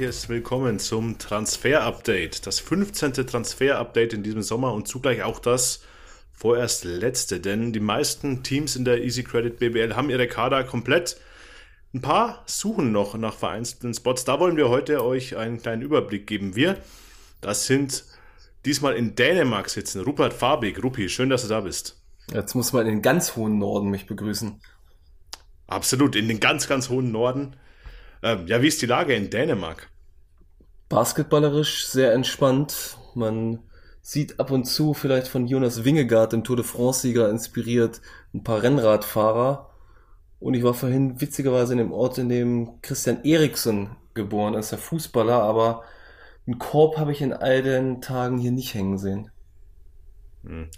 sportliches Willkommen zum Transfer-Update. Das 15. Transfer-Update in diesem Sommer und zugleich auch das vorerst letzte, denn die meisten Teams in der Easy Credit BBL haben ihre Kader komplett. Ein paar suchen noch nach vereinzelten Spots. Da wollen wir heute euch einen kleinen Überblick geben. Wir, das sind diesmal in Dänemark sitzen. Rupert Fabig. Rupi, schön, dass du da bist. Jetzt muss man in den ganz hohen Norden mich begrüßen. Absolut, in den ganz, ganz hohen Norden. Ähm, ja, wie ist die Lage in Dänemark? Basketballerisch sehr entspannt. Man sieht ab und zu vielleicht von Jonas Wingegaard, dem Tour de France-Sieger, inspiriert ein paar Rennradfahrer. Und ich war vorhin witzigerweise in dem Ort, in dem Christian Eriksson geboren ist, der Fußballer, aber einen Korb habe ich in all den Tagen hier nicht hängen sehen. Hm.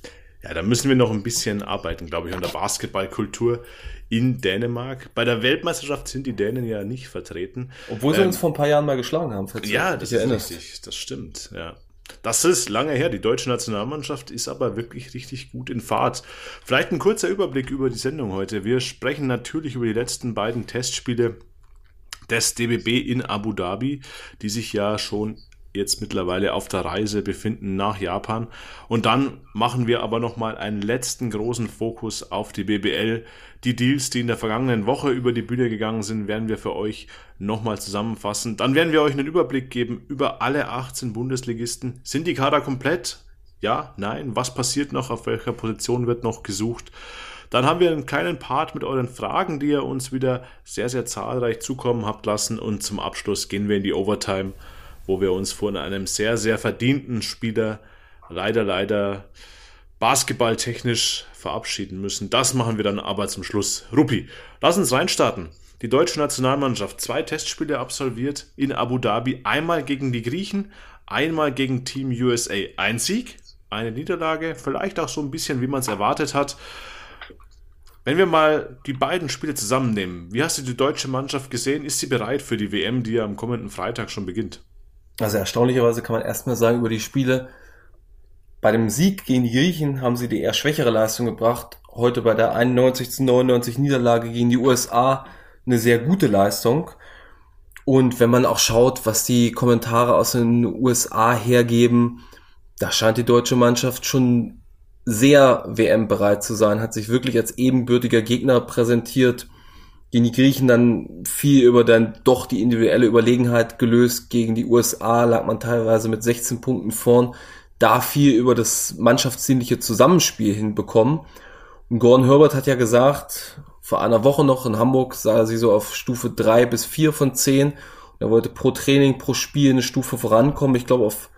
Ja, da müssen wir noch ein bisschen arbeiten, glaube ich, an der Basketballkultur in Dänemark. Bei der Weltmeisterschaft sind die Dänen ja nicht vertreten. Obwohl sie ähm, uns vor ein paar Jahren mal geschlagen haben. Ja, das ist erinnerst. richtig. Das stimmt, ja. Das ist lange her. Die deutsche Nationalmannschaft ist aber wirklich richtig gut in Fahrt. Vielleicht ein kurzer Überblick über die Sendung heute. Wir sprechen natürlich über die letzten beiden Testspiele des DBB in Abu Dhabi, die sich ja schon jetzt mittlerweile auf der Reise befinden nach Japan. Und dann machen wir aber nochmal einen letzten großen Fokus auf die BBL. Die Deals, die in der vergangenen Woche über die Bühne gegangen sind, werden wir für euch nochmal zusammenfassen. Dann werden wir euch einen Überblick geben über alle 18 Bundesligisten. Sind die Kader komplett? Ja, nein. Was passiert noch? Auf welcher Position wird noch gesucht? Dann haben wir einen kleinen Part mit euren Fragen, die ihr uns wieder sehr, sehr zahlreich zukommen habt lassen. Und zum Abschluss gehen wir in die Overtime wo wir uns von einem sehr, sehr verdienten Spieler leider, leider basketballtechnisch verabschieden müssen. Das machen wir dann aber zum Schluss. Rupi, lass uns reinstarten. Die deutsche Nationalmannschaft zwei Testspiele absolviert in Abu Dhabi. Einmal gegen die Griechen, einmal gegen Team USA. Ein Sieg, eine Niederlage, vielleicht auch so ein bisschen, wie man es erwartet hat. Wenn wir mal die beiden Spiele zusammennehmen, wie hast du die deutsche Mannschaft gesehen? Ist sie bereit für die WM, die ja am kommenden Freitag schon beginnt? Also erstaunlicherweise kann man erstmal sagen über die Spiele, bei dem Sieg gegen die Griechen haben sie die eher schwächere Leistung gebracht. Heute bei der 91 zu 99 Niederlage gegen die USA eine sehr gute Leistung. Und wenn man auch schaut, was die Kommentare aus den USA hergeben, da scheint die deutsche Mannschaft schon sehr WM bereit zu sein, hat sich wirklich als ebenbürtiger Gegner präsentiert gegen die Griechen dann viel über dann doch die individuelle Überlegenheit gelöst. Gegen die USA lag man teilweise mit 16 Punkten vorn. Da viel über das mannschaftsdienliche Zusammenspiel hinbekommen. Und Gordon Herbert hat ja gesagt, vor einer Woche noch in Hamburg sah er sie so auf Stufe drei bis vier von zehn. Er wollte pro Training, pro Spiel eine Stufe vorankommen. Ich glaube, auf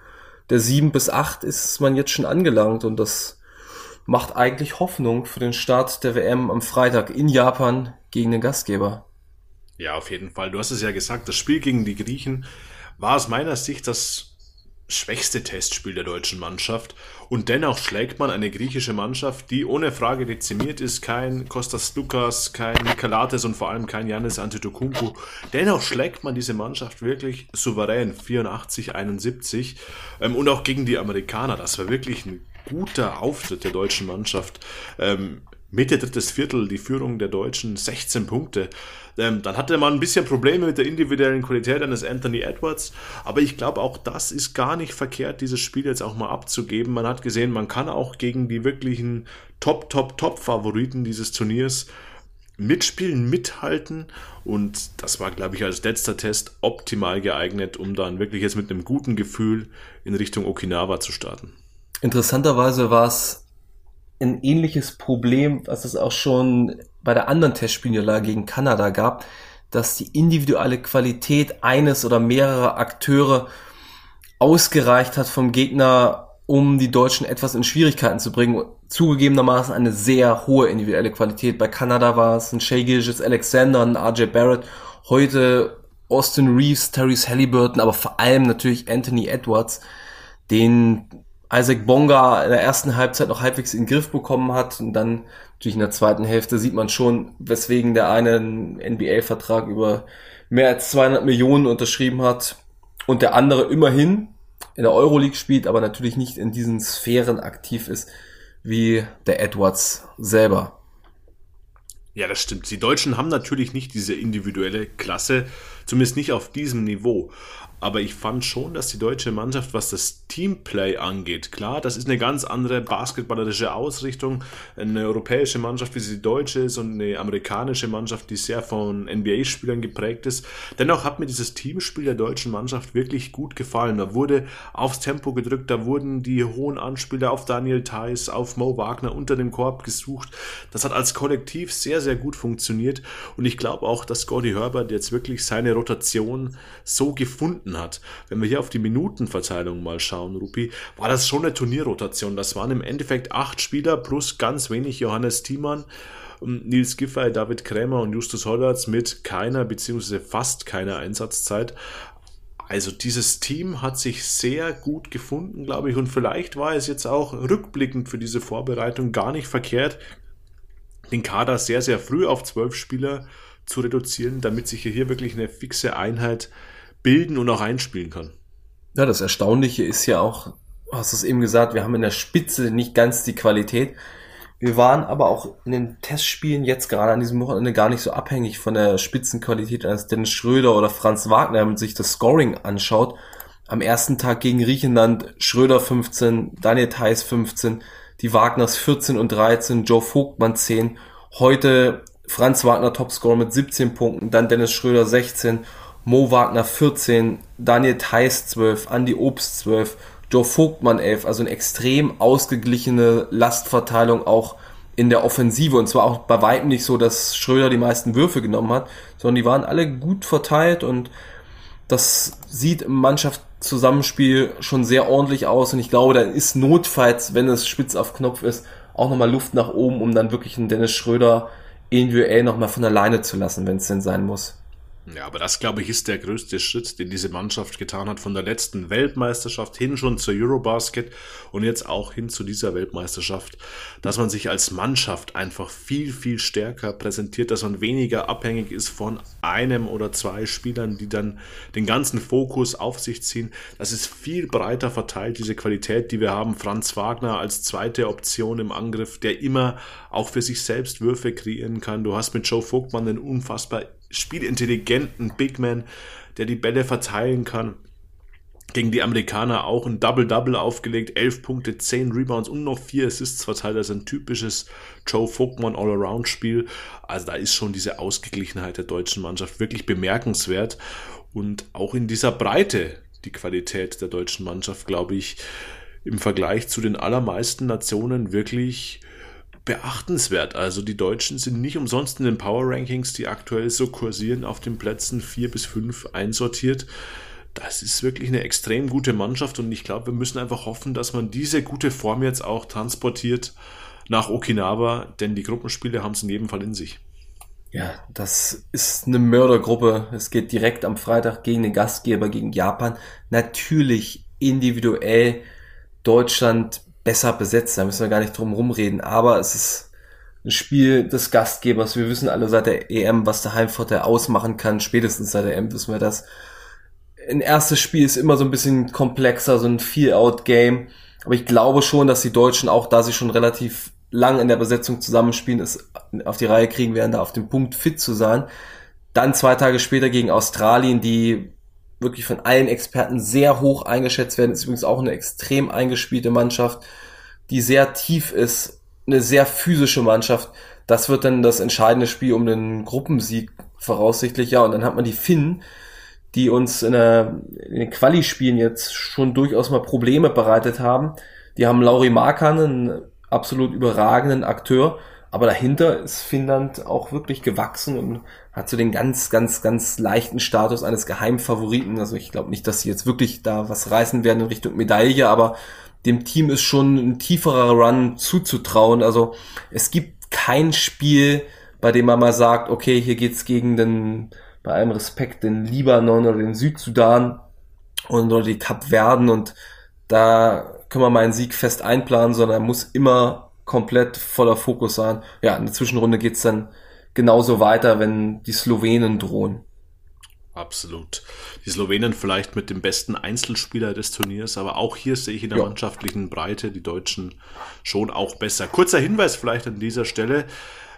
der sieben bis acht ist man jetzt schon angelangt und das macht eigentlich Hoffnung für den Start der WM am Freitag in Japan gegen den Gastgeber. Ja, auf jeden Fall. Du hast es ja gesagt, das Spiel gegen die Griechen war aus meiner Sicht das schwächste Testspiel der deutschen Mannschaft und dennoch schlägt man eine griechische Mannschaft, die ohne Frage dezimiert ist, kein Kostas Lukas, kein Nikolates und vor allem kein Janis Antetokounmpo. Dennoch schlägt man diese Mannschaft wirklich souverän 84 71 ähm, und auch gegen die Amerikaner. Das war wirklich ein guter Auftritt der deutschen Mannschaft. Ähm, Mitte drittes Viertel die Führung der Deutschen 16 Punkte. Ähm, dann hatte man ein bisschen Probleme mit der individuellen Qualität eines Anthony Edwards, aber ich glaube auch das ist gar nicht verkehrt, dieses Spiel jetzt auch mal abzugeben. Man hat gesehen, man kann auch gegen die wirklichen Top, Top, Top-Favoriten dieses Turniers mitspielen, mithalten und das war, glaube ich, als letzter Test optimal geeignet, um dann wirklich jetzt mit einem guten Gefühl in Richtung Okinawa zu starten. Interessanterweise war es ein ähnliches Problem, was es auch schon bei der anderen Testspielniederlage gegen Kanada gab, dass die individuelle Qualität eines oder mehrerer Akteure ausgereicht hat vom Gegner, um die Deutschen etwas in Schwierigkeiten zu bringen. Zugegebenermaßen eine sehr hohe individuelle Qualität. Bei Kanada war es ein Shea Gilgis Alexander, ein RJ Barrett. Heute Austin Reeves, Terry's Halliburton, aber vor allem natürlich Anthony Edwards, den Isaac Bonga in der ersten Halbzeit noch halbwegs in den Griff bekommen hat und dann natürlich in der zweiten Hälfte sieht man schon, weswegen der eine einen NBA-Vertrag über mehr als 200 Millionen unterschrieben hat und der andere immerhin in der Euroleague spielt, aber natürlich nicht in diesen Sphären aktiv ist wie der Edwards selber. Ja, das stimmt. Die Deutschen haben natürlich nicht diese individuelle Klasse, Zumindest nicht auf diesem Niveau. Aber ich fand schon, dass die deutsche Mannschaft, was das Teamplay angeht, klar, das ist eine ganz andere basketballerische Ausrichtung. Eine europäische Mannschaft, wie sie die deutsche ist, und eine amerikanische Mannschaft, die sehr von NBA-Spielern geprägt ist. Dennoch hat mir dieses Teamspiel der deutschen Mannschaft wirklich gut gefallen. Da wurde aufs Tempo gedrückt, da wurden die hohen Anspieler auf Daniel Theiss, auf Mo Wagner unter dem Korb gesucht. Das hat als Kollektiv sehr, sehr gut funktioniert. Und ich glaube auch, dass Gordy Herbert jetzt wirklich seine Rotation so gefunden gefunden hat. Wenn wir hier auf die Minutenverteilung mal schauen, Rupi, war das schon eine Turnierrotation. Das waren im Endeffekt acht Spieler plus ganz wenig Johannes Thiemann. Nils Giffey, David Krämer und Justus Hollatz mit keiner bzw. fast keiner Einsatzzeit. Also dieses Team hat sich sehr gut gefunden, glaube ich, und vielleicht war es jetzt auch rückblickend für diese Vorbereitung gar nicht verkehrt, den Kader sehr, sehr früh auf zwölf Spieler zu reduzieren, damit sich hier wirklich eine fixe Einheit bilden und auch einspielen kann. Ja, das Erstaunliche ist ja auch, du hast es eben gesagt, wir haben in der Spitze nicht ganz die Qualität. Wir waren aber auch in den Testspielen jetzt gerade an diesem Wochenende gar nicht so abhängig von der Spitzenqualität als Dennis Schröder oder Franz Wagner, wenn man sich das Scoring anschaut. Am ersten Tag gegen Griechenland Schröder 15, Daniel Theiss 15, die Wagners 14 und 13, Joe Vogtmann 10. Heute Franz Wagner Topscorer mit 17 Punkten, dann Dennis Schröder 16 Mo Wagner 14, Daniel Theiss 12, Andy Obst 12, Joe Vogtmann 11, also eine extrem ausgeglichene Lastverteilung auch in der Offensive. Und zwar auch bei weitem nicht so, dass Schröder die meisten Würfe genommen hat, sondern die waren alle gut verteilt und das sieht im Mannschaftszusammenspiel schon sehr ordentlich aus. Und ich glaube, da ist notfalls, wenn es spitz auf Knopf ist, auch nochmal Luft nach oben, um dann wirklich einen Dennis Schröder individuell nochmal von alleine zu lassen, wenn es denn sein muss. Ja, aber das, glaube ich, ist der größte Schritt, den diese Mannschaft getan hat, von der letzten Weltmeisterschaft hin schon zur Eurobasket und jetzt auch hin zu dieser Weltmeisterschaft, dass man sich als Mannschaft einfach viel, viel stärker präsentiert, dass man weniger abhängig ist von einem oder zwei Spielern, die dann den ganzen Fokus auf sich ziehen. Das ist viel breiter verteilt, diese Qualität, die wir haben. Franz Wagner als zweite Option im Angriff, der immer auch für sich selbst Würfe kreieren kann. Du hast mit Joe Vogtmann einen unfassbar spielintelligenten Big Man, der die Bälle verteilen kann. Gegen die Amerikaner auch ein Double-Double aufgelegt, 11 Punkte, 10 Rebounds und noch 4 Assists verteilt. Das ist ein typisches Joe Vogtmann All-Around-Spiel. Also da ist schon diese Ausgeglichenheit der deutschen Mannschaft wirklich bemerkenswert. Und auch in dieser Breite die Qualität der deutschen Mannschaft, glaube ich, im Vergleich zu den allermeisten Nationen wirklich beachtenswert. Also die Deutschen sind nicht umsonst in den Power Rankings, die aktuell so kursieren, auf den Plätzen 4 bis 5 einsortiert. Das ist wirklich eine extrem gute Mannschaft und ich glaube, wir müssen einfach hoffen, dass man diese gute Form jetzt auch transportiert nach Okinawa, denn die Gruppenspiele haben es in jedem Fall in sich. Ja, das ist eine Mördergruppe. Es geht direkt am Freitag gegen den Gastgeber, gegen Japan. Natürlich individuell Deutschland besser besetzt, da müssen wir gar nicht drum rumreden, aber es ist ein Spiel des Gastgebers. Wir wissen alle seit der EM, was der Heimvorteil ausmachen kann. Spätestens seit der EM wissen wir das. Ein erstes Spiel ist immer so ein bisschen komplexer, so ein Feel-Out-Game. Aber ich glaube schon, dass die Deutschen, auch da sie schon relativ lang in der Besetzung zusammenspielen, es auf die Reihe kriegen werden, da auf dem Punkt fit zu sein. Dann zwei Tage später gegen Australien, die wirklich von allen Experten sehr hoch eingeschätzt werden. Ist übrigens auch eine extrem eingespielte Mannschaft, die sehr tief ist, eine sehr physische Mannschaft. Das wird dann das entscheidende Spiel um den Gruppensieg voraussichtlich, ja. Und dann hat man die Finnen, die uns in, der, in den Quali-Spielen jetzt schon durchaus mal Probleme bereitet haben. Die haben Lauri Markan, einen absolut überragenden Akteur, aber dahinter ist Finnland auch wirklich gewachsen und hat so den ganz, ganz, ganz leichten Status eines Geheimfavoriten. Also ich glaube nicht, dass sie jetzt wirklich da was reißen werden in Richtung Medaille, aber dem Team ist schon ein tieferer Run zuzutrauen. Also es gibt kein Spiel, bei dem man mal sagt, okay, hier geht's gegen den, bei allem Respekt, den Libanon oder den Südsudan und oder die Kapverden und da können wir mal einen Sieg fest einplanen, sondern er muss immer komplett voller Fokus sein. Ja, in der Zwischenrunde geht's dann genauso weiter, wenn die Slowenen drohen. Absolut. Die Slowenen vielleicht mit dem besten Einzelspieler des Turniers, aber auch hier sehe ich in der ja. mannschaftlichen Breite die Deutschen schon auch besser. Kurzer Hinweis vielleicht an dieser Stelle.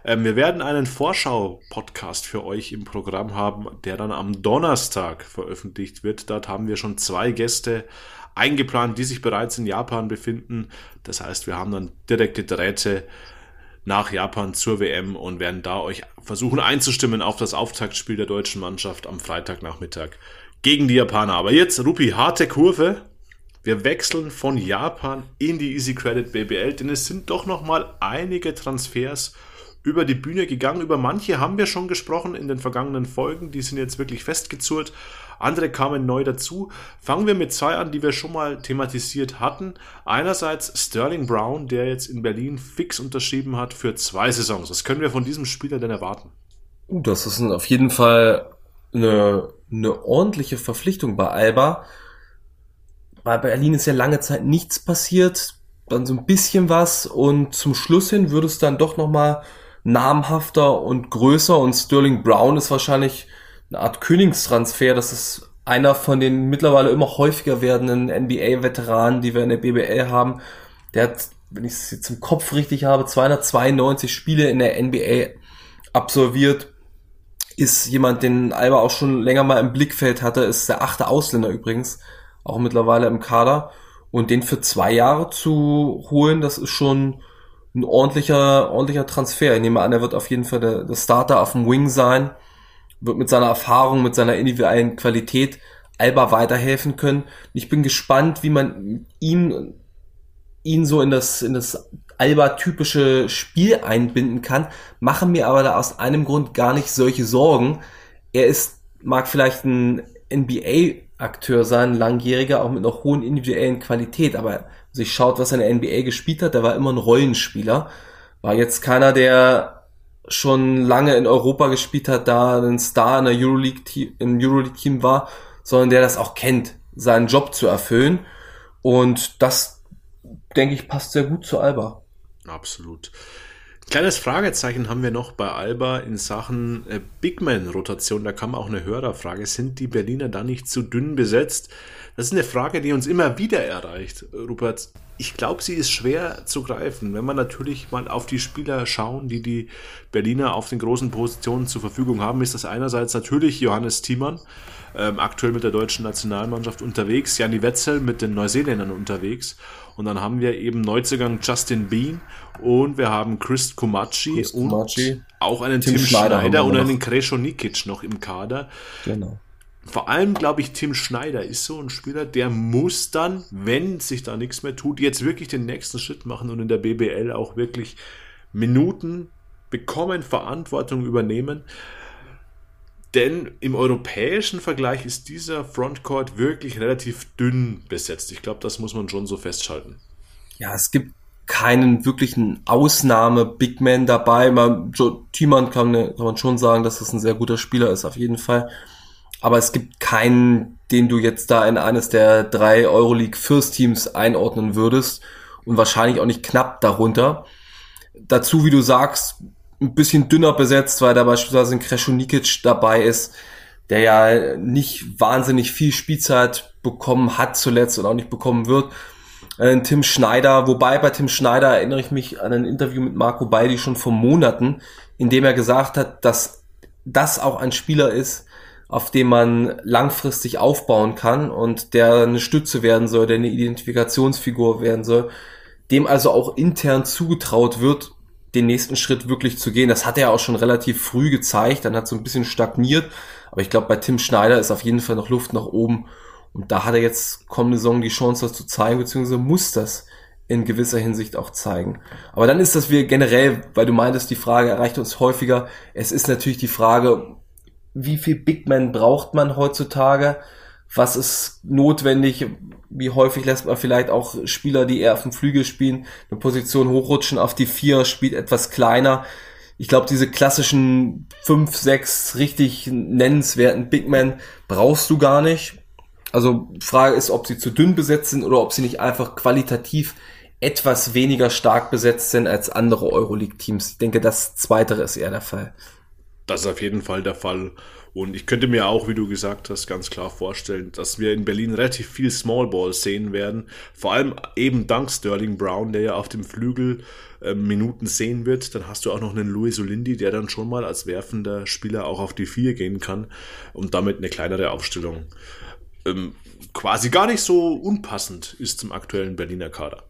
Ähm, wir werden einen Vorschau-Podcast für euch im Programm haben, der dann am Donnerstag veröffentlicht wird. Dort haben wir schon zwei Gäste eingeplant, die sich bereits in Japan befinden. Das heißt, wir haben dann direkte Drähte nach Japan zur WM und werden da euch versuchen einzustimmen auf das Auftaktspiel der deutschen Mannschaft am Freitagnachmittag gegen die Japaner. Aber jetzt, Rupi, harte Kurve. Wir wechseln von Japan in die Easy Credit BBL, denn es sind doch noch mal einige Transfers über die Bühne gegangen. Über manche haben wir schon gesprochen in den vergangenen Folgen. Die sind jetzt wirklich festgezurrt. Andere kamen neu dazu. Fangen wir mit zwei an, die wir schon mal thematisiert hatten. Einerseits Sterling Brown, der jetzt in Berlin fix unterschrieben hat für zwei Saisons. Was können wir von diesem Spieler denn erwarten? Uh, das ist auf jeden Fall eine, eine ordentliche Verpflichtung bei Alba. Bei Berlin ist ja lange Zeit nichts passiert, dann so ein bisschen was und zum Schluss hin würde es dann doch nochmal namhafter und größer und Sterling Brown ist wahrscheinlich eine Art Königstransfer. Das ist einer von den mittlerweile immer häufiger werdenden NBA-Veteranen, die wir in der BBL haben. Der hat, wenn ich es jetzt im Kopf richtig habe, 292 Spiele in der NBA absolviert. Ist jemand, den Alba auch schon länger mal im Blickfeld hatte, ist der achte Ausländer übrigens, auch mittlerweile im Kader. Und den für zwei Jahre zu holen, das ist schon ein ordentlicher, ordentlicher Transfer. Ich nehme an, er wird auf jeden Fall der, der Starter auf dem Wing sein wird mit seiner Erfahrung, mit seiner individuellen Qualität Alba weiterhelfen können. Ich bin gespannt, wie man ihn, ihn so in das, in das Alba-typische Spiel einbinden kann, mache mir aber da aus einem Grund gar nicht solche Sorgen. Er ist, mag vielleicht ein NBA-Akteur sein, langjähriger, auch mit einer hohen individuellen Qualität, aber sich schaut, was er in der NBA gespielt hat, der war immer ein Rollenspieler. War jetzt keiner, der schon lange in Europa gespielt hat, da ein Star in der Euroleague im Euroleague Team war, sondern der das auch kennt, seinen Job zu erfüllen. Und das, denke ich, passt sehr gut zu Alba. Absolut. Kleines Fragezeichen haben wir noch bei Alba in Sachen äh, Bigman-Rotation. Da kam auch eine Hörerfrage. Sind die Berliner da nicht zu dünn besetzt? Das ist eine Frage, die uns immer wieder erreicht, Rupert ich glaube, sie ist schwer zu greifen. Wenn man natürlich mal auf die Spieler schauen, die die Berliner auf den großen Positionen zur Verfügung haben, ist das einerseits natürlich Johannes Thiemann, ähm, aktuell mit der deutschen Nationalmannschaft unterwegs, Janni Wetzel mit den Neuseeländern unterwegs und dann haben wir eben Neuzugang Justin Bean und wir haben Chris Kumachi Chris und Kumachi. auch einen Tim, Tim Schneider, Schneider und einen Kresho Nikic noch im Kader. Genau vor allem, glaube ich, Tim Schneider ist so ein Spieler, der muss dann, wenn sich da nichts mehr tut, jetzt wirklich den nächsten Schritt machen und in der BBL auch wirklich Minuten bekommen, Verantwortung übernehmen. Denn im europäischen Vergleich ist dieser Frontcourt wirklich relativ dünn besetzt. Ich glaube, das muss man schon so festschalten. Ja, es gibt keinen wirklichen Ausnahme-Big Man dabei. Man, Joe Thiemann kann, kann man schon sagen, dass das ein sehr guter Spieler ist, auf jeden Fall aber es gibt keinen, den du jetzt da in eines der drei Euroleague First Teams einordnen würdest und wahrscheinlich auch nicht knapp darunter. Dazu, wie du sagst, ein bisschen dünner besetzt, weil da beispielsweise ein Kreshonikic dabei ist, der ja nicht wahnsinnig viel Spielzeit bekommen hat zuletzt und auch nicht bekommen wird. Äh, Tim Schneider, wobei bei Tim Schneider erinnere ich mich an ein Interview mit Marco Beidi schon vor Monaten, in dem er gesagt hat, dass das auch ein Spieler ist, auf dem man langfristig aufbauen kann und der eine Stütze werden soll, der eine Identifikationsfigur werden soll, dem also auch intern zugetraut wird, den nächsten Schritt wirklich zu gehen. Das hat er auch schon relativ früh gezeigt, dann hat so ein bisschen stagniert, aber ich glaube, bei Tim Schneider ist auf jeden Fall noch Luft nach oben und da hat er jetzt kommende Saison die Chance, das zu zeigen, beziehungsweise muss das in gewisser Hinsicht auch zeigen. Aber dann ist das wir generell, weil du meintest, die Frage erreicht uns häufiger. Es ist natürlich die Frage, wie viel Big Man braucht man heutzutage? Was ist notwendig? Wie häufig lässt man vielleicht auch Spieler, die eher auf dem Flügel spielen, eine Position hochrutschen auf die vier, spielt etwas kleiner. Ich glaube, diese klassischen fünf, sechs richtig nennenswerten Big Men brauchst du gar nicht. Also Frage ist, ob sie zu dünn besetzt sind oder ob sie nicht einfach qualitativ etwas weniger stark besetzt sind als andere Euroleague-Teams. Ich denke, das Zweite ist eher der Fall. Das ist auf jeden Fall der Fall. Und ich könnte mir auch, wie du gesagt hast, ganz klar vorstellen, dass wir in Berlin relativ viel Small Ball sehen werden. Vor allem eben dank Sterling Brown, der ja auf dem Flügel äh, Minuten sehen wird. Dann hast du auch noch einen Luis Olindi, der dann schon mal als werfender Spieler auch auf die Vier gehen kann und damit eine kleinere Aufstellung ähm, quasi gar nicht so unpassend ist zum aktuellen Berliner Kader.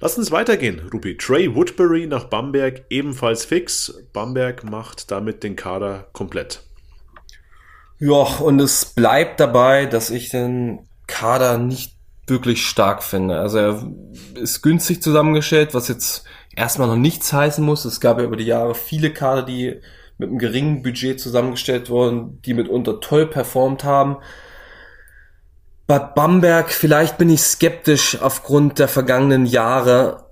Lass uns weitergehen, Rupi. Trey Woodbury nach Bamberg ebenfalls fix. Bamberg macht damit den Kader komplett. Ja, und es bleibt dabei, dass ich den Kader nicht wirklich stark finde. Also er ist günstig zusammengestellt, was jetzt erstmal noch nichts heißen muss. Es gab ja über die Jahre viele Kader, die mit einem geringen Budget zusammengestellt wurden, die mitunter toll performt haben. Bad Bamberg, vielleicht bin ich skeptisch aufgrund der vergangenen Jahre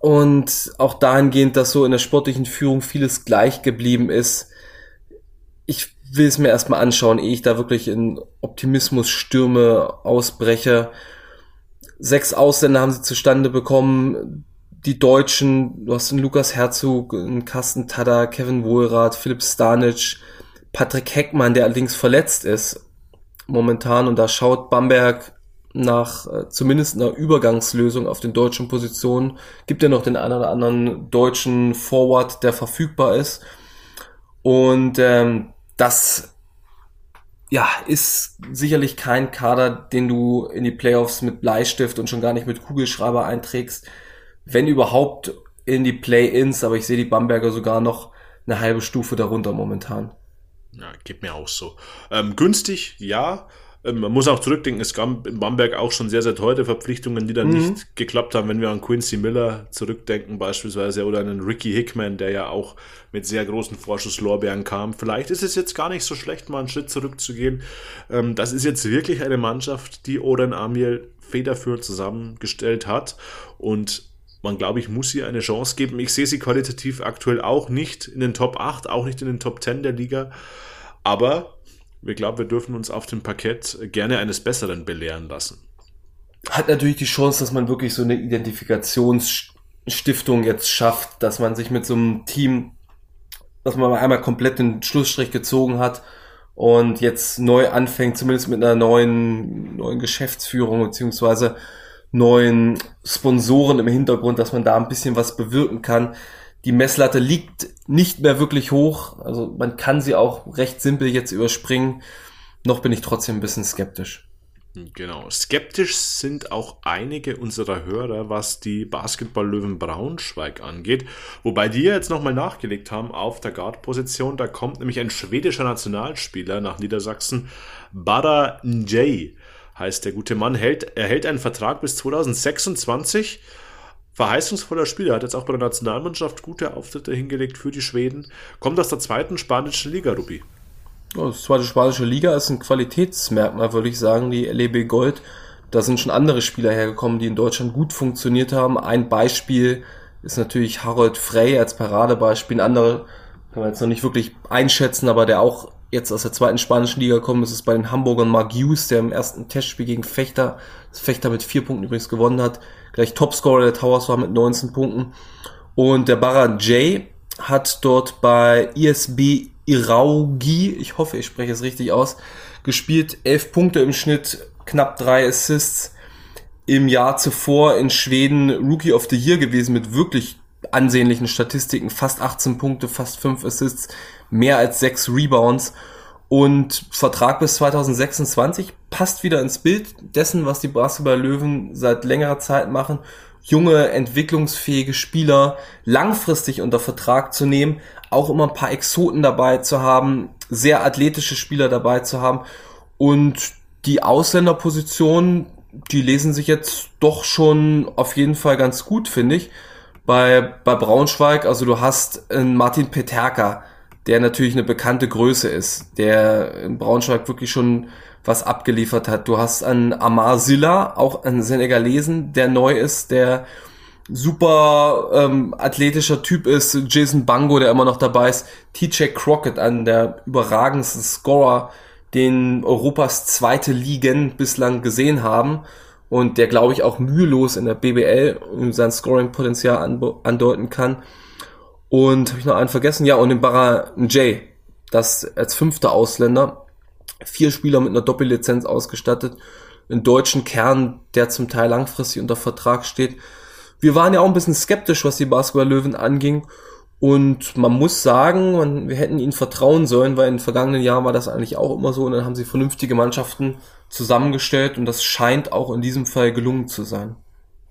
und auch dahingehend, dass so in der sportlichen Führung vieles gleich geblieben ist. Ich will es mir erstmal anschauen, ehe ich da wirklich in Optimismusstürme ausbreche. Sechs Ausländer haben sie zustande bekommen. Die Deutschen, du hast einen Lukas Herzog, einen Carsten Tada, Kevin Wohlrath, Philipp Stanic, Patrick Heckmann, der allerdings verletzt ist momentan und da schaut Bamberg nach äh, zumindest einer Übergangslösung auf den deutschen Positionen. Gibt ja noch den einen oder anderen deutschen Forward, der verfügbar ist. Und ähm, das ja, ist sicherlich kein Kader, den du in die Playoffs mit Bleistift und schon gar nicht mit Kugelschreiber einträgst. Wenn überhaupt in die Play-ins, aber ich sehe die Bamberger sogar noch eine halbe Stufe darunter momentan. Ja, geht mir auch so. Ähm, günstig, ja. Ähm, man muss auch zurückdenken, es gab in Bamberg auch schon sehr, sehr teure Verpflichtungen, die dann mhm. nicht geklappt haben, wenn wir an Quincy Miller zurückdenken beispielsweise oder einen Ricky Hickman, der ja auch mit sehr großen Vorschusslorbeeren kam. Vielleicht ist es jetzt gar nicht so schlecht, mal einen Schritt zurückzugehen. Ähm, das ist jetzt wirklich eine Mannschaft, die Oren Amiel federführend zusammengestellt hat und man, glaube ich, muss ihr eine Chance geben. Ich sehe sie qualitativ aktuell auch nicht in den Top 8, auch nicht in den Top 10 der Liga. Aber wir glauben, wir dürfen uns auf dem Parkett gerne eines Besseren belehren lassen. Hat natürlich die Chance, dass man wirklich so eine Identifikationsstiftung jetzt schafft, dass man sich mit so einem Team, dass man einmal komplett den Schlussstrich gezogen hat und jetzt neu anfängt, zumindest mit einer neuen, neuen Geschäftsführung beziehungsweise neuen Sponsoren im Hintergrund, dass man da ein bisschen was bewirken kann. Die Messlatte liegt nicht mehr wirklich hoch, also man kann sie auch recht simpel jetzt überspringen. Noch bin ich trotzdem ein bisschen skeptisch. Genau. Skeptisch sind auch einige unserer Hörer, was die Basketball-Löwen Braunschweig angeht. Wobei die jetzt nochmal nachgelegt haben auf der Guard-Position. Da kommt nämlich ein schwedischer Nationalspieler nach Niedersachsen, Bara Njay heißt der gute Mann, hält, erhält einen Vertrag bis 2026. Verheißungsvoller Spieler, hat jetzt auch bei der Nationalmannschaft gute Auftritte hingelegt für die Schweden. Kommt aus der zweiten spanischen Liga, Rubi. Die zweite spanische Liga ist ein Qualitätsmerkmal, würde ich sagen, die LEB Gold. Da sind schon andere Spieler hergekommen, die in Deutschland gut funktioniert haben. Ein Beispiel ist natürlich Harold Frey als Paradebeispiel. Ein anderer kann man jetzt noch nicht wirklich einschätzen, aber der auch jetzt aus der zweiten spanischen Liga kommen, ist es bei den Hamburgern Mark Hughes, der im ersten Testspiel gegen Fechter, das Fechter mit vier Punkten übrigens gewonnen hat, gleich Topscorer der Towers war mit 19 Punkten. Und der Barra J hat dort bei ISB Iraugi, ich hoffe, ich spreche es richtig aus, gespielt, elf Punkte im Schnitt, knapp drei Assists. Im Jahr zuvor in Schweden Rookie of the Year gewesen mit wirklich ansehnlichen Statistiken, fast 18 Punkte, fast 5 Assists, mehr als 6 Rebounds und Vertrag bis 2026 passt wieder ins Bild dessen, was die Basketball-Löwen seit längerer Zeit machen. Junge, entwicklungsfähige Spieler langfristig unter Vertrag zu nehmen, auch immer ein paar Exoten dabei zu haben, sehr athletische Spieler dabei zu haben und die Ausländerpositionen, die lesen sich jetzt doch schon auf jeden Fall ganz gut, finde ich bei, bei Braunschweig, also du hast einen Martin Peterka, der natürlich eine bekannte Größe ist, der in Braunschweig wirklich schon was abgeliefert hat. Du hast einen Amar Silla, auch einen Senegalesen, der neu ist, der super ähm, athletischer Typ ist. Jason Bango, der immer noch dabei ist. TJ Crockett, einen der überragendsten Scorer, den Europas zweite Ligen bislang gesehen haben und der, glaube ich, auch mühelos in der BBL sein Scoring-Potenzial andeuten kann. Und habe ich noch einen vergessen? Ja, und den Barra J, das als fünfter Ausländer. Vier Spieler mit einer Doppellizenz ausgestattet. Einen deutschen Kern, der zum Teil langfristig unter Vertrag steht. Wir waren ja auch ein bisschen skeptisch, was die Basketball-Löwen anging. Und man muss sagen, wir hätten ihnen vertrauen sollen, weil in den vergangenen Jahren war das eigentlich auch immer so. Und dann haben sie vernünftige Mannschaften zusammengestellt und das scheint auch in diesem Fall gelungen zu sein.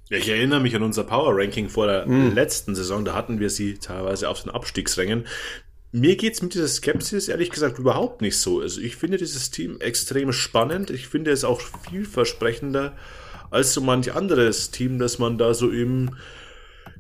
Ich erinnere mich an unser Power Ranking vor der mm. letzten Saison, da hatten wir sie teilweise auf den Abstiegsrängen. Mir geht's mit dieser Skepsis ehrlich gesagt überhaupt nicht so. Also ich finde dieses Team extrem spannend. Ich finde es auch vielversprechender als so manch anderes Team, das man da so im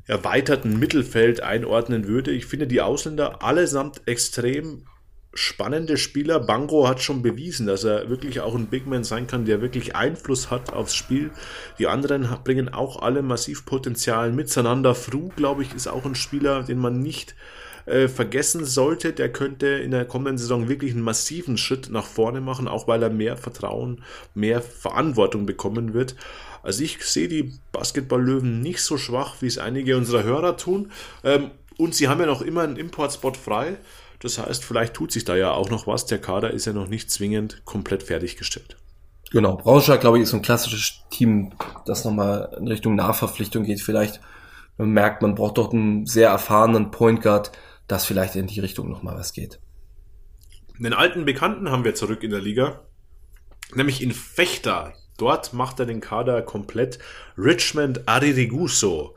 erweiterten Mittelfeld einordnen würde. Ich finde die Ausländer allesamt extrem spannende Spieler. Bango hat schon bewiesen, dass er wirklich auch ein Big Man sein kann, der wirklich Einfluss hat aufs Spiel. Die anderen bringen auch alle massiv Potenzial mit. Sananda Fru, glaube ich, ist auch ein Spieler, den man nicht äh, vergessen sollte. Der könnte in der kommenden Saison wirklich einen massiven Schritt nach vorne machen, auch weil er mehr Vertrauen, mehr Verantwortung bekommen wird. Also ich sehe die Basketball-Löwen nicht so schwach, wie es einige unserer Hörer tun. Ähm, und sie haben ja noch immer einen Importspot frei. Das heißt, vielleicht tut sich da ja auch noch was. Der Kader ist ja noch nicht zwingend komplett fertiggestellt. Genau, Braunschweig, glaube ich, ist so ein klassisches Team, das nochmal in Richtung Nahverpflichtung geht. Vielleicht merkt, man braucht doch einen sehr erfahrenen Point Guard, dass vielleicht in die Richtung nochmal was geht. Den alten Bekannten haben wir zurück in der Liga, nämlich in Fechter. Dort macht er den Kader komplett. Richmond Aririguso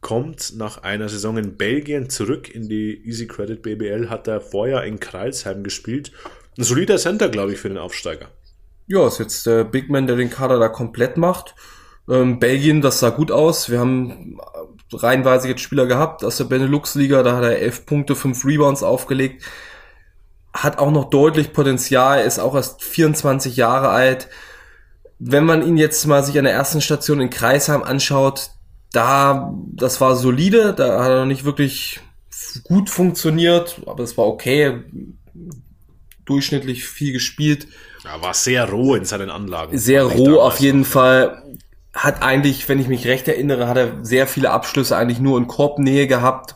kommt nach einer Saison in Belgien zurück in die Easy Credit BBL, hat er vorher in Kreilsheim gespielt. Ein solider Center, glaube ich, für den Aufsteiger. Ja, ist jetzt der Big Man, der den Kader da komplett macht. Ähm, Belgien, das sah gut aus. Wir haben reihenweise jetzt Spieler gehabt aus der Benelux-Liga, da hat er elf Punkte, fünf Rebounds aufgelegt. Hat auch noch deutlich Potenzial, ist auch erst 24 Jahre alt. Wenn man ihn jetzt mal sich an der ersten Station in Kreisheim anschaut, da, das war solide, da hat er noch nicht wirklich gut funktioniert, aber es war okay, durchschnittlich viel gespielt. Er war sehr roh in seinen Anlagen. Sehr roh auf jeden Fall. Hat eigentlich, wenn ich mich recht erinnere, hat er sehr viele Abschlüsse eigentlich nur in Korbnähe gehabt,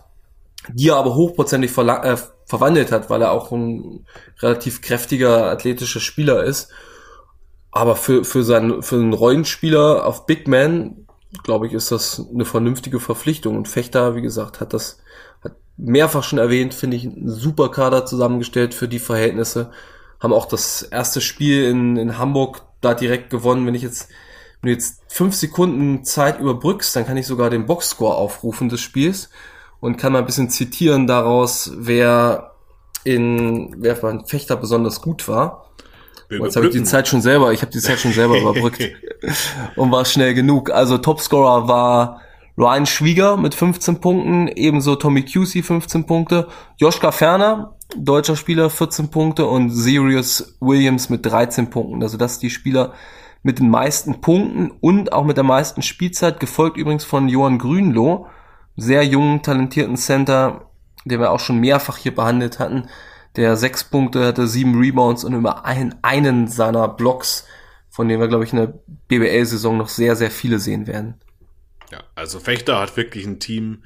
die er aber hochprozentig äh, verwandelt hat, weil er auch ein relativ kräftiger athletischer Spieler ist. Aber für, für, seinen, für einen Rollenspieler auf Big Man glaube ich, ist das eine vernünftige Verpflichtung. Und Fechter, wie gesagt, hat das hat mehrfach schon erwähnt, finde ich, einen super Kader zusammengestellt für die Verhältnisse. Haben auch das erste Spiel in, in Hamburg da direkt gewonnen. Wenn ich jetzt, wenn du jetzt fünf Sekunden Zeit überbrückst, dann kann ich sogar den Boxscore aufrufen des Spiels und kann mal ein bisschen zitieren daraus, wer in, wer beim Fechter besonders gut war. Jetzt habe ich die Zeit schon selber, ich habe die Zeit schon selber überbrückt und war schnell genug. Also Topscorer war Ryan Schwieger mit 15 Punkten, ebenso Tommy Cusey 15 Punkte, Joschka Ferner, deutscher Spieler 14 Punkte und Sirius Williams mit 13 Punkten. Also das sind die Spieler mit den meisten Punkten und auch mit der meisten Spielzeit, gefolgt übrigens von Johann Grünloh, sehr jungen, talentierten Center, den wir auch schon mehrfach hier behandelt hatten der sechs Punkte hatte, sieben Rebounds und immer einen, einen seiner Blocks, von denen wir, glaube ich, in der BBL-Saison noch sehr, sehr viele sehen werden. Ja, also Fechter hat wirklich ein Team,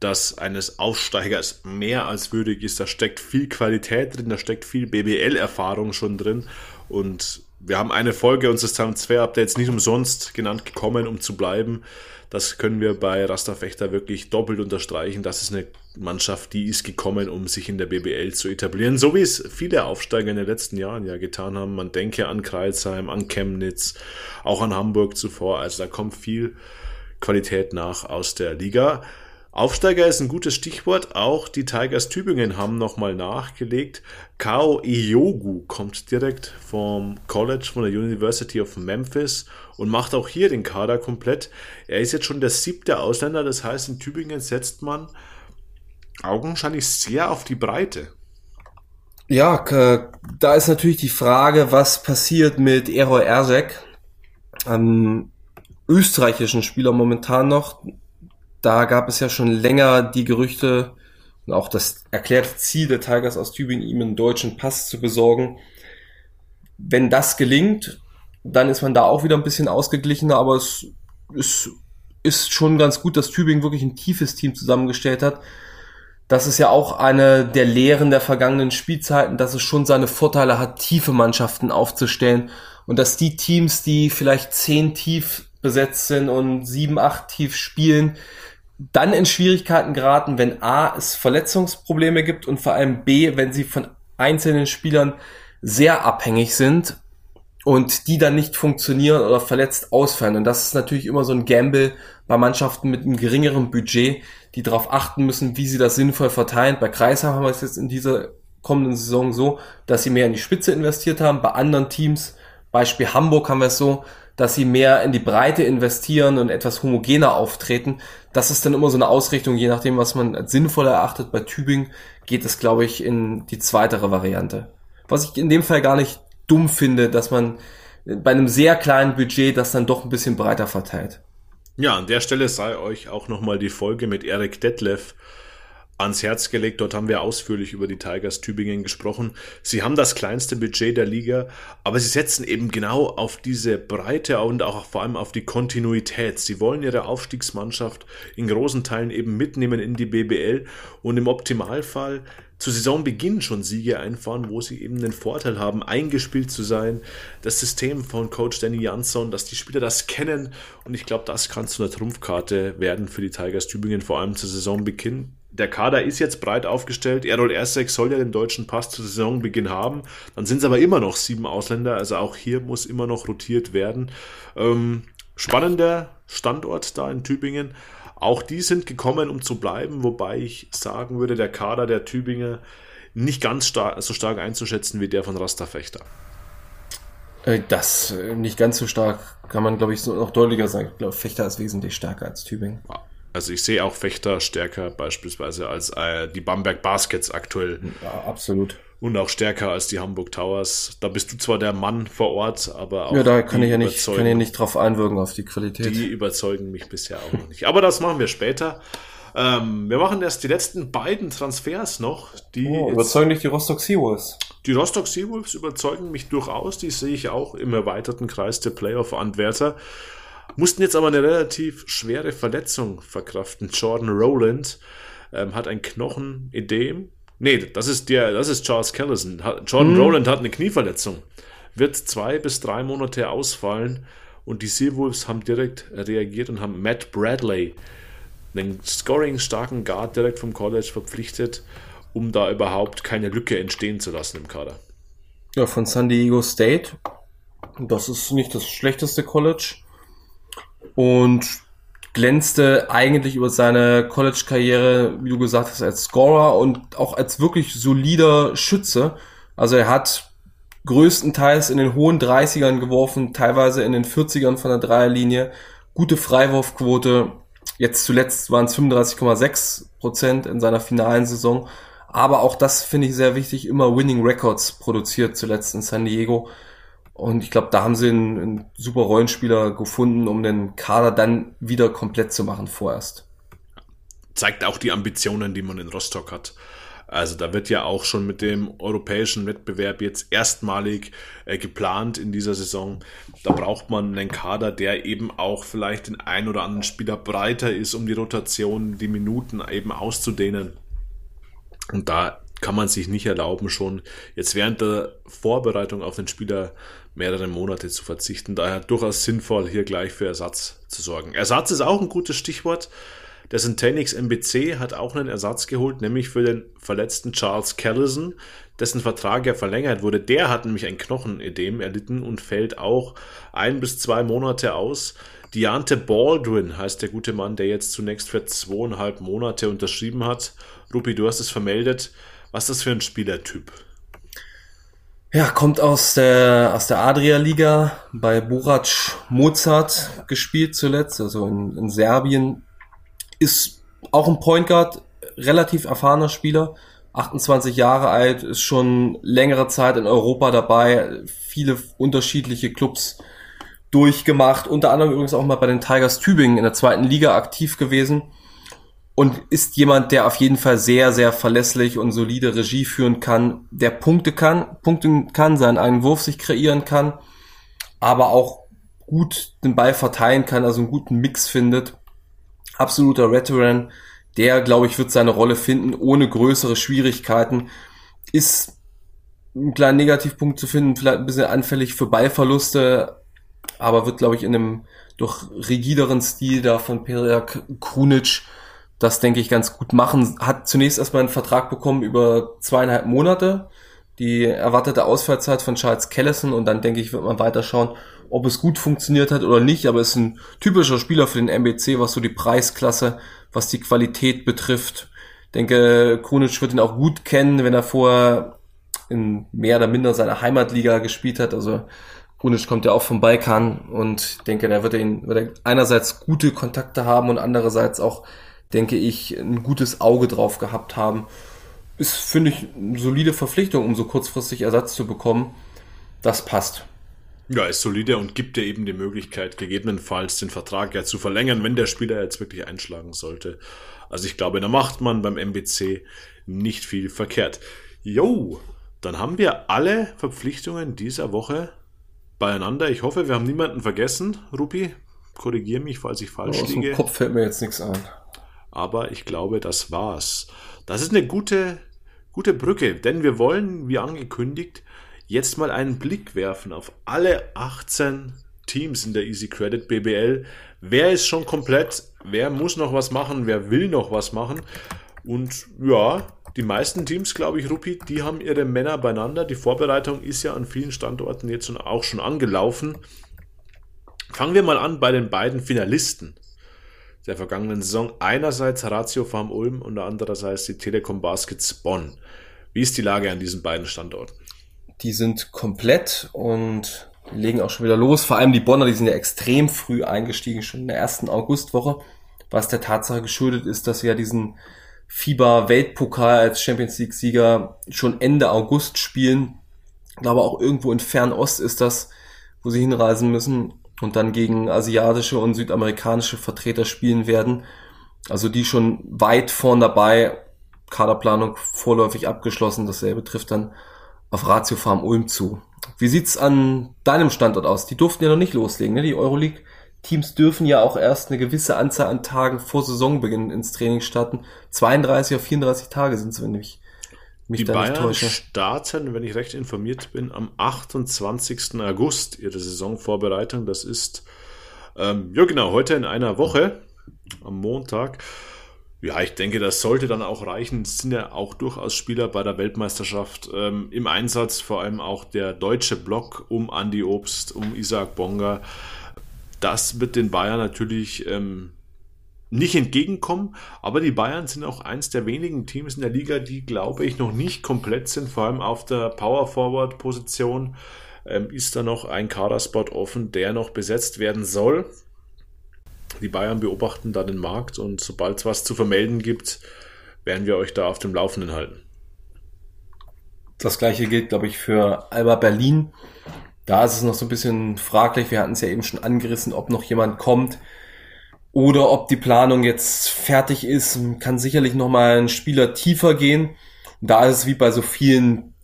das eines Aufsteigers mehr als würdig ist. Da steckt viel Qualität drin, da steckt viel BBL-Erfahrung schon drin. Und wir haben eine Folge unseres Transfer-Updates nicht umsonst genannt gekommen, um zu bleiben. Das können wir bei Rasterfechter wirklich doppelt unterstreichen. Das ist eine Mannschaft, die ist gekommen, um sich in der BBL zu etablieren, so wie es viele Aufsteiger in den letzten Jahren ja getan haben. Man denke an Kreilsheim, an Chemnitz, auch an Hamburg zuvor. Also da kommt viel Qualität nach aus der Liga. Aufsteiger ist ein gutes Stichwort. Auch die Tigers Tübingen haben nochmal nachgelegt. Kao Iogu kommt direkt vom College von der University of Memphis und macht auch hier den Kader komplett. Er ist jetzt schon der siebte Ausländer, das heißt, in Tübingen setzt man augenscheinlich sehr auf die Breite. Ja, da ist natürlich die Frage, was passiert mit Eroy Erzek, einem österreichischen Spieler momentan noch. Da gab es ja schon länger die Gerüchte und auch das erklärte Ziel der Tigers aus Tübingen, ihm einen deutschen Pass zu besorgen. Wenn das gelingt, dann ist man da auch wieder ein bisschen ausgeglichener, aber es ist, ist schon ganz gut, dass Tübingen wirklich ein tiefes Team zusammengestellt hat. das ist ja auch eine der Lehren der vergangenen Spielzeiten, dass es schon seine Vorteile hat, tiefe Mannschaften aufzustellen und dass die Teams, die vielleicht zehn tief besetzt sind und sieben, acht tief spielen, dann in Schwierigkeiten geraten, wenn A, es Verletzungsprobleme gibt und vor allem B, wenn sie von einzelnen Spielern sehr abhängig sind und die dann nicht funktionieren oder verletzt ausfallen. Und das ist natürlich immer so ein Gamble bei Mannschaften mit einem geringeren Budget, die darauf achten müssen, wie sie das sinnvoll verteilen. Bei Kreisheim haben wir es jetzt in dieser kommenden Saison so, dass sie mehr in die Spitze investiert haben. Bei anderen Teams, Beispiel Hamburg, haben wir es so, dass sie mehr in die Breite investieren und etwas homogener auftreten. Das ist dann immer so eine Ausrichtung, je nachdem, was man als sinnvoll erachtet. Bei Tübingen geht es, glaube ich, in die zweitere Variante. Was ich in dem Fall gar nicht dumm finde, dass man bei einem sehr kleinen Budget das dann doch ein bisschen breiter verteilt. Ja, an der Stelle sei euch auch nochmal die Folge mit Erik Detlef ans Herz gelegt. Dort haben wir ausführlich über die Tigers Tübingen gesprochen. Sie haben das kleinste Budget der Liga, aber sie setzen eben genau auf diese Breite und auch vor allem auf die Kontinuität. Sie wollen ihre Aufstiegsmannschaft in großen Teilen eben mitnehmen in die BBL und im Optimalfall zu Saisonbeginn schon Siege einfahren, wo sie eben den Vorteil haben, eingespielt zu sein. Das System von Coach Danny Jansson, dass die Spieler das kennen und ich glaube, das kann zu einer Trumpfkarte werden für die Tigers Tübingen, vor allem zu Saisonbeginn. Der Kader ist jetzt breit aufgestellt. Errol Ersek soll ja den deutschen Pass zu Saisonbeginn haben. Dann sind es aber immer noch sieben Ausländer. Also auch hier muss immer noch rotiert werden. Ähm, spannender Standort da in Tübingen. Auch die sind gekommen, um zu bleiben, wobei ich sagen würde, der Kader der Tübinger nicht ganz star so stark einzuschätzen wie der von Rasta Fechter. Äh, das äh, nicht ganz so stark kann man, glaube ich, noch deutlicher sagen. Ich glaube, Fechter ist wesentlich stärker als Tübingen. Also ich sehe auch Fechter stärker beispielsweise als äh, die Bamberg Baskets aktuell. Ja, absolut und auch stärker als die Hamburg Towers. Da bist du zwar der Mann vor Ort, aber auch. Ja, da kann ich ja nicht, kann ja nicht drauf einwirken auf die Qualität. Die überzeugen mich bisher auch noch nicht. Aber das machen wir später. Ähm, wir machen erst die letzten beiden Transfers noch. Die oh, überzeugen dich die Rostock Seawolves? Die Rostock Seawolves überzeugen mich durchaus. Die sehe ich auch im erweiterten Kreis der Playoff-Anwärter. Mussten jetzt aber eine relativ schwere Verletzung verkraften. Jordan Rowland ähm, hat ein Knochenedem Nee, das ist der, das ist Charles Callison. Jordan hm. Rowland hat eine Knieverletzung. Wird zwei bis drei Monate ausfallen und die Seawolves haben direkt reagiert und haben Matt Bradley, einen scoring-starken Guard direkt vom College verpflichtet, um da überhaupt keine Lücke entstehen zu lassen im Kader. Ja, von San Diego State. Das ist nicht das schlechteste College. Und glänzte eigentlich über seine College-Karriere, wie du gesagt hast, als Scorer und auch als wirklich solider Schütze. Also er hat größtenteils in den hohen 30ern geworfen, teilweise in den 40ern von der Dreierlinie. Gute Freiwurfquote. Jetzt zuletzt waren es 35,6 Prozent in seiner finalen Saison. Aber auch das finde ich sehr wichtig, immer Winning Records produziert zuletzt in San Diego. Und ich glaube, da haben sie einen, einen, super Rollenspieler gefunden, um den Kader dann wieder komplett zu machen vorerst. Zeigt auch die Ambitionen, die man in Rostock hat. Also da wird ja auch schon mit dem europäischen Wettbewerb jetzt erstmalig äh, geplant in dieser Saison. Da braucht man einen Kader, der eben auch vielleicht den ein oder anderen Spieler breiter ist, um die Rotation, die Minuten eben auszudehnen. Und da kann man sich nicht erlauben, schon jetzt während der Vorbereitung auf den Spieler mehrere Monate zu verzichten. Daher durchaus sinnvoll, hier gleich für Ersatz zu sorgen. Ersatz ist auch ein gutes Stichwort. Der Centenix MBC hat auch einen Ersatz geholt, nämlich für den verletzten Charles Callison, dessen Vertrag ja verlängert wurde. Der hat nämlich ein Knochenedem erlitten und fällt auch ein bis zwei Monate aus. Deante Baldwin heißt der gute Mann, der jetzt zunächst für zweieinhalb Monate unterschrieben hat. Rupi, du hast es vermeldet. Was ist das für ein Spielertyp? Ja, kommt aus der, aus der Adria-Liga bei Burac Mozart gespielt zuletzt, also in, in Serbien. Ist auch ein Point Guard, relativ erfahrener Spieler, 28 Jahre alt, ist schon längere Zeit in Europa dabei, viele unterschiedliche Clubs durchgemacht, unter anderem übrigens auch mal bei den Tigers Tübingen in der zweiten Liga aktiv gewesen und ist jemand, der auf jeden Fall sehr, sehr verlässlich und solide Regie führen kann, der Punkte kann, punkten kann, seinen eigenen Wurf sich kreieren kann, aber auch gut den Ball verteilen kann, also einen guten Mix findet. Absoluter Veteran, der, glaube ich, wird seine Rolle finden, ohne größere Schwierigkeiten. Ist ein kleiner Negativpunkt zu finden, vielleicht ein bisschen anfällig für Ballverluste, aber wird, glaube ich, in einem doch rigideren Stil da von Perak Krunic das, denke ich, ganz gut machen. Hat zunächst erstmal einen Vertrag bekommen über zweieinhalb Monate, die erwartete Ausfallzeit von Charles Kellison und dann, denke ich, wird man weiter schauen, ob es gut funktioniert hat oder nicht, aber es ist ein typischer Spieler für den MBC, was so die Preisklasse, was die Qualität betrifft. Ich denke, Krunic wird ihn auch gut kennen, wenn er vorher in mehr oder minder seiner Heimatliga gespielt hat. Also Krunic kommt ja auch vom Balkan und ich denke, da wird er, ihn, wird er einerseits gute Kontakte haben und andererseits auch, denke ich, ein gutes Auge drauf gehabt haben. Ist, finde ich, eine solide Verpflichtung, um so kurzfristig Ersatz zu bekommen. Das passt. Ja, ist solide und gibt dir eben die Möglichkeit, gegebenenfalls den Vertrag ja zu verlängern, wenn der Spieler jetzt wirklich einschlagen sollte. Also ich glaube, da macht man beim MBC nicht viel verkehrt. Jo, dann haben wir alle Verpflichtungen dieser Woche beieinander. Ich hoffe, wir haben niemanden vergessen. Rupi, korrigiere mich, falls ich falsch Aus liege. dem Kopf fällt mir jetzt nichts ein. Aber ich glaube, das war's. Das ist eine gute, gute Brücke, denn wir wollen, wie angekündigt, jetzt mal einen Blick werfen auf alle 18 Teams in der Easy Credit BBL. Wer ist schon komplett? Wer muss noch was machen? Wer will noch was machen? Und ja, die meisten Teams, glaube ich, Rupi, die haben ihre Männer beieinander. Die Vorbereitung ist ja an vielen Standorten jetzt auch schon angelaufen. Fangen wir mal an bei den beiden Finalisten der vergangenen Saison. Einerseits Ratio Farm Ulm und andererseits die Telekom Baskets Bonn. Wie ist die Lage an diesen beiden Standorten? Die sind komplett und legen auch schon wieder los. Vor allem die Bonner, die sind ja extrem früh eingestiegen, schon in der ersten Augustwoche, was der Tatsache geschuldet ist, dass wir ja diesen FIBA-Weltpokal als Champions League-Sieger schon Ende August spielen. Ich glaube auch irgendwo in Fernost ist das, wo sie hinreisen müssen und dann gegen asiatische und südamerikanische Vertreter spielen werden. Also die schon weit vorn dabei, Kaderplanung vorläufig abgeschlossen. Dasselbe trifft dann auf Ratio Farm Ulm zu. Wie sieht's an deinem Standort aus? Die durften ja noch nicht loslegen, ne? Die Euroleague Teams dürfen ja auch erst eine gewisse Anzahl an Tagen vor Saisonbeginn ins Training starten. 32 auf 34 Tage sind es, wenn ich mich die da Bayern nicht täusche. starten, wenn ich recht informiert bin, am 28. August ihre Saisonvorbereitung. Das ist, ähm, ja genau, heute in einer Woche, am Montag. Ja, ich denke, das sollte dann auch reichen. Es sind ja auch durchaus Spieler bei der Weltmeisterschaft ähm, im Einsatz, vor allem auch der deutsche Block um Andy Obst, um Isaac Bonga. Das wird den Bayern natürlich ähm, nicht entgegenkommen, aber die Bayern sind auch eins der wenigen Teams in der Liga, die, glaube ich, noch nicht komplett sind, vor allem auf der Power Forward Position ähm, ist da noch ein Kaderspot offen, der noch besetzt werden soll. Die Bayern beobachten da den Markt und sobald es was zu vermelden gibt, werden wir euch da auf dem Laufenden halten. Das gleiche gilt, glaube ich, für Alba Berlin. Da ist es noch so ein bisschen fraglich. Wir hatten es ja eben schon angerissen, ob noch jemand kommt oder ob die Planung jetzt fertig ist. Kann sicherlich noch mal ein Spieler tiefer gehen. Da ist es wie bei so vielen,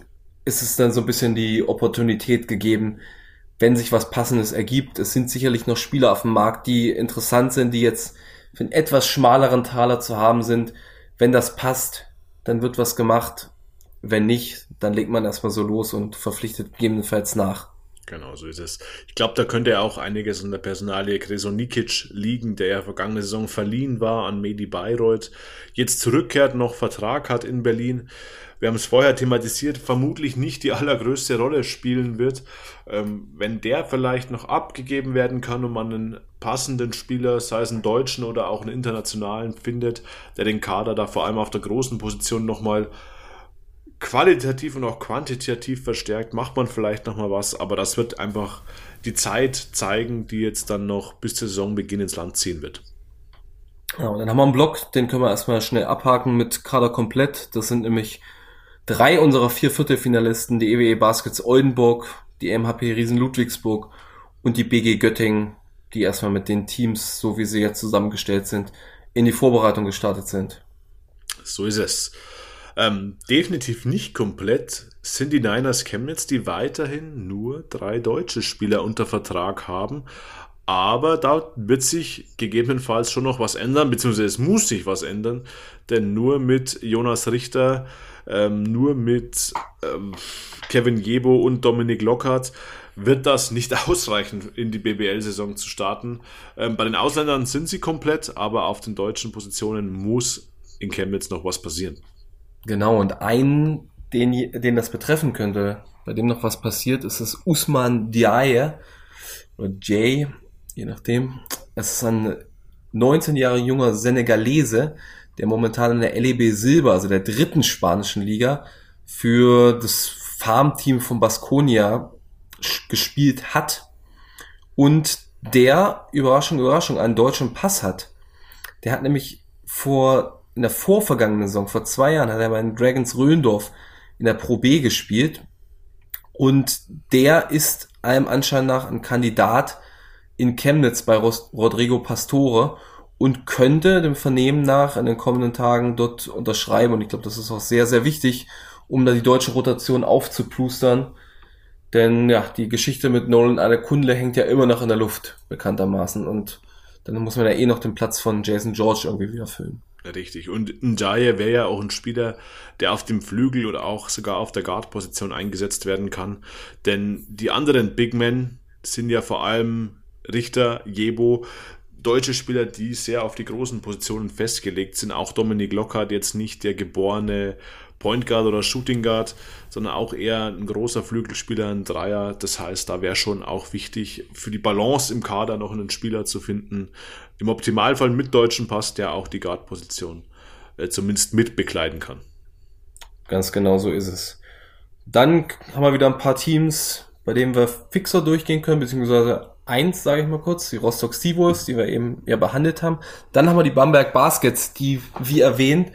ist es dann so ein bisschen die Opportunität gegeben, wenn sich was Passendes ergibt. Es sind sicherlich noch Spieler auf dem Markt, die interessant sind, die jetzt für einen etwas schmaleren Taler zu haben sind. Wenn das passt, dann wird was gemacht. Wenn nicht, dann legt man erstmal so los und verpflichtet gegebenenfalls nach. Genau, so ist es. Ich glaube, da könnte ja auch einiges in der Personalie Kresonikic liegen, der ja vergangene Saison verliehen war an Medi Bayreuth, jetzt zurückkehrt, noch Vertrag hat in Berlin wir haben es vorher thematisiert, vermutlich nicht die allergrößte Rolle spielen wird. Ähm, wenn der vielleicht noch abgegeben werden kann und man einen passenden Spieler, sei es einen deutschen oder auch einen internationalen, findet, der den Kader da vor allem auf der großen Position nochmal qualitativ und auch quantitativ verstärkt, macht man vielleicht nochmal was, aber das wird einfach die Zeit zeigen, die jetzt dann noch bis zur Saisonbeginn ins Land ziehen wird. Ja, und dann haben wir einen Block, den können wir erstmal schnell abhaken mit Kader komplett. Das sind nämlich drei unserer vier Viertelfinalisten, die EWE e Baskets Oldenburg, die MHP Riesen Ludwigsburg und die BG Göttingen, die erstmal mit den Teams, so wie sie jetzt zusammengestellt sind, in die Vorbereitung gestartet sind. So ist es. Ähm, definitiv nicht komplett sind die Niners Chemnitz, die weiterhin nur drei deutsche Spieler unter Vertrag haben. Aber da wird sich gegebenenfalls schon noch was ändern, beziehungsweise es muss sich was ändern, denn nur mit Jonas Richter, ähm, nur mit ähm, Kevin Jebo und Dominik Lockhart wird das nicht ausreichen, in die BBL-Saison zu starten. Ähm, bei den Ausländern sind sie komplett, aber auf den deutschen Positionen muss in Chemnitz noch was passieren. Genau, und einen, den, den das betreffen könnte, bei dem noch was passiert, ist es Usman Diaye oder Jay, je nachdem. Es ist ein 19 Jahre junger Senegalese, der momentan in der LEB Silber, also der dritten spanischen Liga, für das Farmteam von Baskonia gespielt hat und der, Überraschung, Überraschung, einen deutschen Pass hat. Der hat nämlich vor, in der vorvergangenen Saison, vor zwei Jahren, hat er bei den Dragons Röndorf in der Pro B gespielt und der ist allem Anschein nach ein Kandidat in Chemnitz bei Rodrigo Pastore und könnte dem Vernehmen nach in den kommenden Tagen dort unterschreiben. Und ich glaube, das ist auch sehr, sehr wichtig, um da die deutsche Rotation aufzuplustern. Denn ja, die Geschichte mit Nolan Adekunle hängt ja immer noch in der Luft, bekanntermaßen. Und dann muss man ja eh noch den Platz von Jason George irgendwie wieder füllen. Richtig. Und Njaye wäre ja auch ein Spieler, der auf dem Flügel oder auch sogar auf der Guard-Position eingesetzt werden kann. Denn die anderen Big Men sind ja vor allem Richter, Jebo, deutsche Spieler, die sehr auf die großen Positionen festgelegt sind. Auch Dominik Lockhart jetzt nicht der geborene Point Guard oder Shooting Guard, sondern auch eher ein großer Flügelspieler, ein Dreier. Das heißt, da wäre schon auch wichtig, für die Balance im Kader noch einen Spieler zu finden. Im Optimalfall mit deutschen Pass, der auch die Guard-Position äh, zumindest mit bekleiden kann. Ganz genau so ist es. Dann haben wir wieder ein paar Teams, bei denen wir fixer durchgehen können, beziehungsweise eins, sage ich mal kurz, die Rostock Seawolves, die wir eben ja behandelt haben. Dann haben wir die Bamberg Baskets, die, wie erwähnt,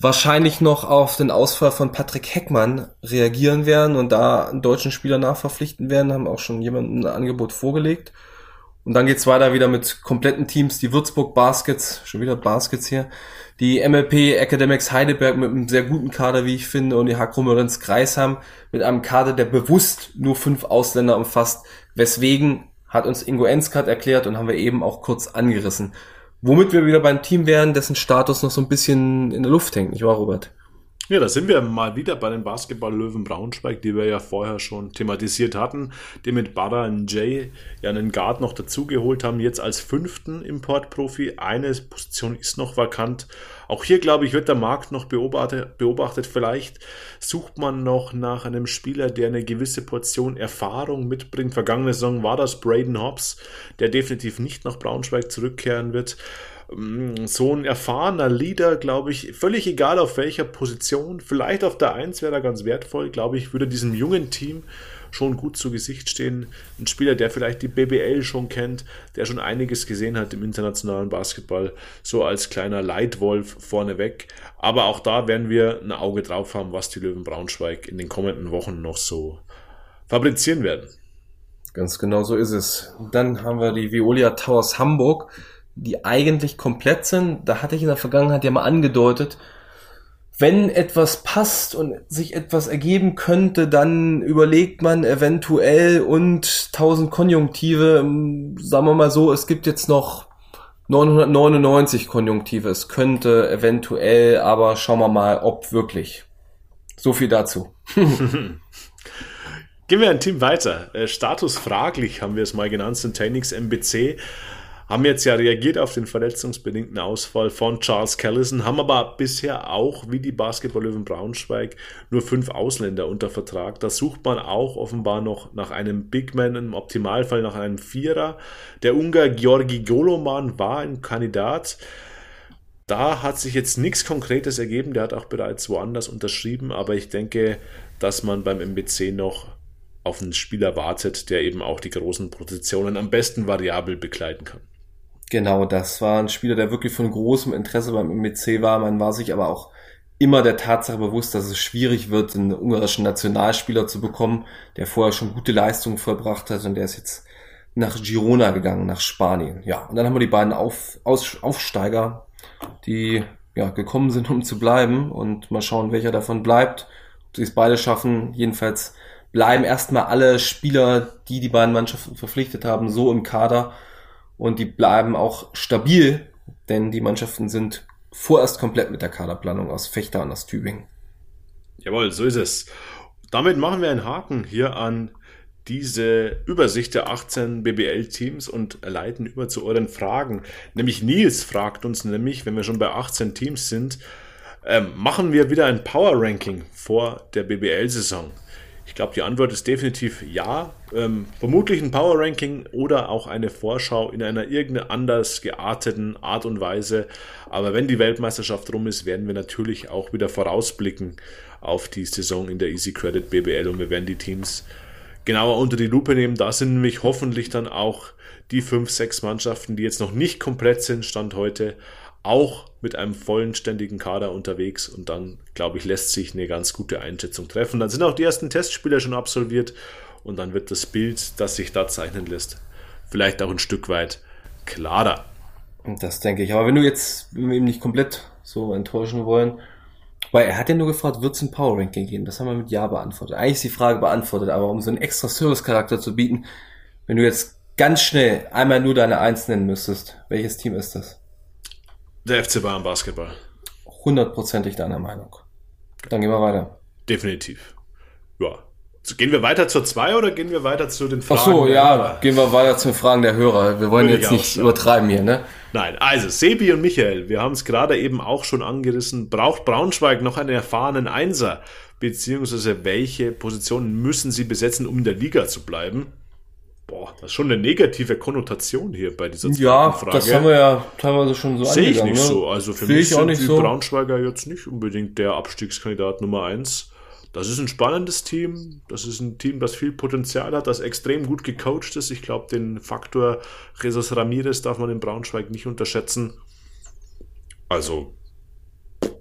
wahrscheinlich noch auf den Ausfall von Patrick Heckmann reagieren werden und da einen deutschen Spieler nachverpflichten werden, haben auch schon jemanden ein Angebot vorgelegt. Und dann geht's weiter wieder mit kompletten Teams, die Würzburg Baskets, schon wieder Baskets hier, die MLP Academics Heidelberg mit einem sehr guten Kader, wie ich finde, und die Hakrummerins Kreisheim mit einem Kader, der bewusst nur fünf Ausländer umfasst, weswegen hat uns Ingo Enskat erklärt und haben wir eben auch kurz angerissen. Womit wir wieder beim Team wären, dessen Status noch so ein bisschen in der Luft hängt, nicht wahr, Robert? Ja, da sind wir mal wieder bei den Basketball-Löwen Braunschweig, die wir ja vorher schon thematisiert hatten, die mit Bada und Jay ja einen Guard noch dazugeholt haben, jetzt als fünften Importprofi. Eine Position ist noch vakant. Auch hier, glaube ich, wird der Markt noch beobachtet. beobachtet. Vielleicht sucht man noch nach einem Spieler, der eine gewisse Portion Erfahrung mitbringt. Vergangene Saison war das Braden Hobbs, der definitiv nicht nach Braunschweig zurückkehren wird. Mm, so ein erfahrener Leader, glaube ich, völlig egal auf welcher Position, vielleicht auf der 1 wäre er ganz wertvoll, glaube ich, würde diesem jungen Team schon gut zu Gesicht stehen. Ein Spieler, der vielleicht die BBL schon kennt, der schon einiges gesehen hat im internationalen Basketball, so als kleiner Leitwolf vorneweg. Aber auch da werden wir ein Auge drauf haben, was die Löwen Braunschweig in den kommenden Wochen noch so fabrizieren werden. Ganz genau so ist es. Dann haben wir die Violia Towers Hamburg die eigentlich komplett sind. Da hatte ich in der Vergangenheit ja mal angedeutet, wenn etwas passt und sich etwas ergeben könnte, dann überlegt man eventuell und tausend Konjunktive, ähm, sagen wir mal so, es gibt jetzt noch 999 Konjunktive. Es könnte eventuell, aber schauen wir mal, ob wirklich. So viel dazu. Gehen wir ein Team weiter. Äh, Status fraglich haben wir es mal genannt, Syntanix MBC haben jetzt ja reagiert auf den verletzungsbedingten Ausfall von Charles Callison, haben aber bisher auch, wie die Basketball-Löwen Braunschweig, nur fünf Ausländer unter Vertrag. Da sucht man auch offenbar noch nach einem Big Man, im Optimalfall nach einem Vierer. Der Ungar Georgi Goloman war ein Kandidat. Da hat sich jetzt nichts Konkretes ergeben. Der hat auch bereits woanders unterschrieben, aber ich denke, dass man beim MBC noch auf einen Spieler wartet, der eben auch die großen Positionen am besten variabel begleiten kann. Genau, das war ein Spieler, der wirklich von großem Interesse beim MBC war. Man war sich aber auch immer der Tatsache bewusst, dass es schwierig wird, einen ungarischen Nationalspieler zu bekommen, der vorher schon gute Leistungen vollbracht hat und der ist jetzt nach Girona gegangen, nach Spanien. Ja, und dann haben wir die beiden Auf, Aus, Aufsteiger, die ja, gekommen sind, um zu bleiben und mal schauen, welcher davon bleibt. Ob sie es beide schaffen. Jedenfalls bleiben erstmal alle Spieler, die die beiden Mannschaften verpflichtet haben, so im Kader und die bleiben auch stabil, denn die Mannschaften sind vorerst komplett mit der Kaderplanung aus Fechter und aus Tübingen. Jawohl, so ist es. Damit machen wir einen Haken hier an diese Übersicht der 18 BBL-Teams und leiten über zu euren Fragen. Nämlich Nils fragt uns nämlich, wenn wir schon bei 18 Teams sind, ähm, machen wir wieder ein Power-Ranking vor der BBL-Saison? Ich glaube, die Antwort ist definitiv ja. Ähm, vermutlich ein Power Ranking oder auch eine Vorschau in einer irgendeiner anders gearteten Art und Weise. Aber wenn die Weltmeisterschaft rum ist, werden wir natürlich auch wieder vorausblicken auf die Saison in der Easy Credit BBL und wir werden die Teams genauer unter die Lupe nehmen. Da sind nämlich hoffentlich dann auch die fünf, sechs Mannschaften, die jetzt noch nicht komplett sind, Stand heute, auch mit einem vollenständigen Kader unterwegs und dann, glaube ich, lässt sich eine ganz gute Einschätzung treffen. Dann sind auch die ersten Testspiele schon absolviert und dann wird das Bild, das sich da zeichnen lässt, vielleicht auch ein Stück weit klarer. Das denke ich. Aber wenn du jetzt, wenn wir ihn nicht komplett so enttäuschen wollen, weil er hat ja nur gefragt, wird es ein Power Ranking geben? Das haben wir mit Ja beantwortet. Eigentlich ist die Frage beantwortet, aber um so einen extra Service-Charakter zu bieten, wenn du jetzt ganz schnell einmal nur deine Eins nennen müsstest, welches Team ist das? Der FC Bayern Basketball. Hundertprozentig deiner Meinung. Dann gehen wir weiter. Definitiv. Ja. So, gehen wir weiter zur 2 oder gehen wir weiter zu den Fragen? Ach so, ja, Hörer? gehen wir weiter zu den Fragen der Hörer. Wir wollen Würde jetzt nicht übertreiben hier, ne? Nein, also Sebi und Michael, wir haben es gerade eben auch schon angerissen. Braucht Braunschweig noch einen erfahrenen Einser? Beziehungsweise welche Positionen müssen sie besetzen, um in der Liga zu bleiben? Boah, das ist schon eine negative Konnotation hier bei dieser ja, Frage. Ja, das haben wir ja teilweise schon so Sehe ich nicht ne? so. Also für Sehe mich sind die so. Braunschweiger jetzt nicht unbedingt der Abstiegskandidat Nummer eins. Das ist ein spannendes Team. Das ist ein Team, das viel Potenzial hat, das extrem gut gecoacht ist. Ich glaube, den Faktor Jesus Ramirez darf man in Braunschweig nicht unterschätzen. Also,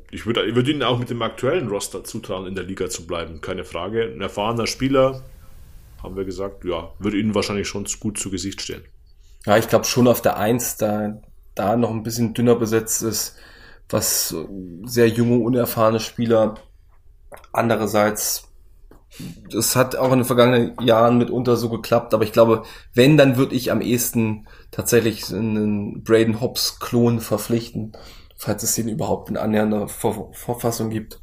ich würde ich würd ihnen auch mit dem aktuellen Roster zutrauen, in der Liga zu bleiben. Keine Frage. Ein erfahrener Spieler, haben wir gesagt, ja, würde ihnen wahrscheinlich schon gut zu Gesicht stehen. Ja, ich glaube schon auf der Eins, da, da noch ein bisschen dünner besetzt ist, was sehr junge, unerfahrene Spieler. Andererseits, es hat auch in den vergangenen Jahren mitunter so geklappt, aber ich glaube, wenn, dann würde ich am ehesten tatsächlich einen Braden Hobbs Klon verpflichten, falls es den überhaupt in annähernder Verfassung gibt.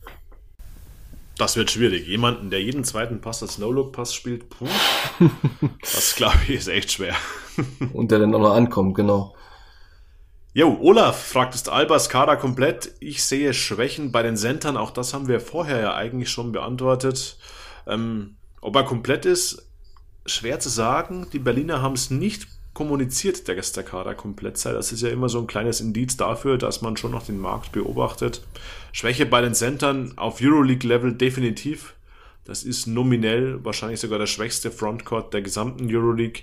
Das wird schwierig. Jemanden, der jeden zweiten Pass als No-Look-Pass spielt, puh, das glaube ich ist echt schwer. Und der dann auch noch ankommt, genau. Jo, Olaf fragt, ist Albers Kader komplett? Ich sehe Schwächen bei den Centern, auch das haben wir vorher ja eigentlich schon beantwortet. Ähm, ob er komplett ist, schwer zu sagen. Die Berliner haben es nicht kommuniziert, der Gästekader komplett sei. Das ist ja immer so ein kleines Indiz dafür, dass man schon noch den Markt beobachtet. Schwäche bei den Centern auf Euroleague-Level definitiv. Das ist nominell wahrscheinlich sogar der schwächste Frontcourt der gesamten Euroleague.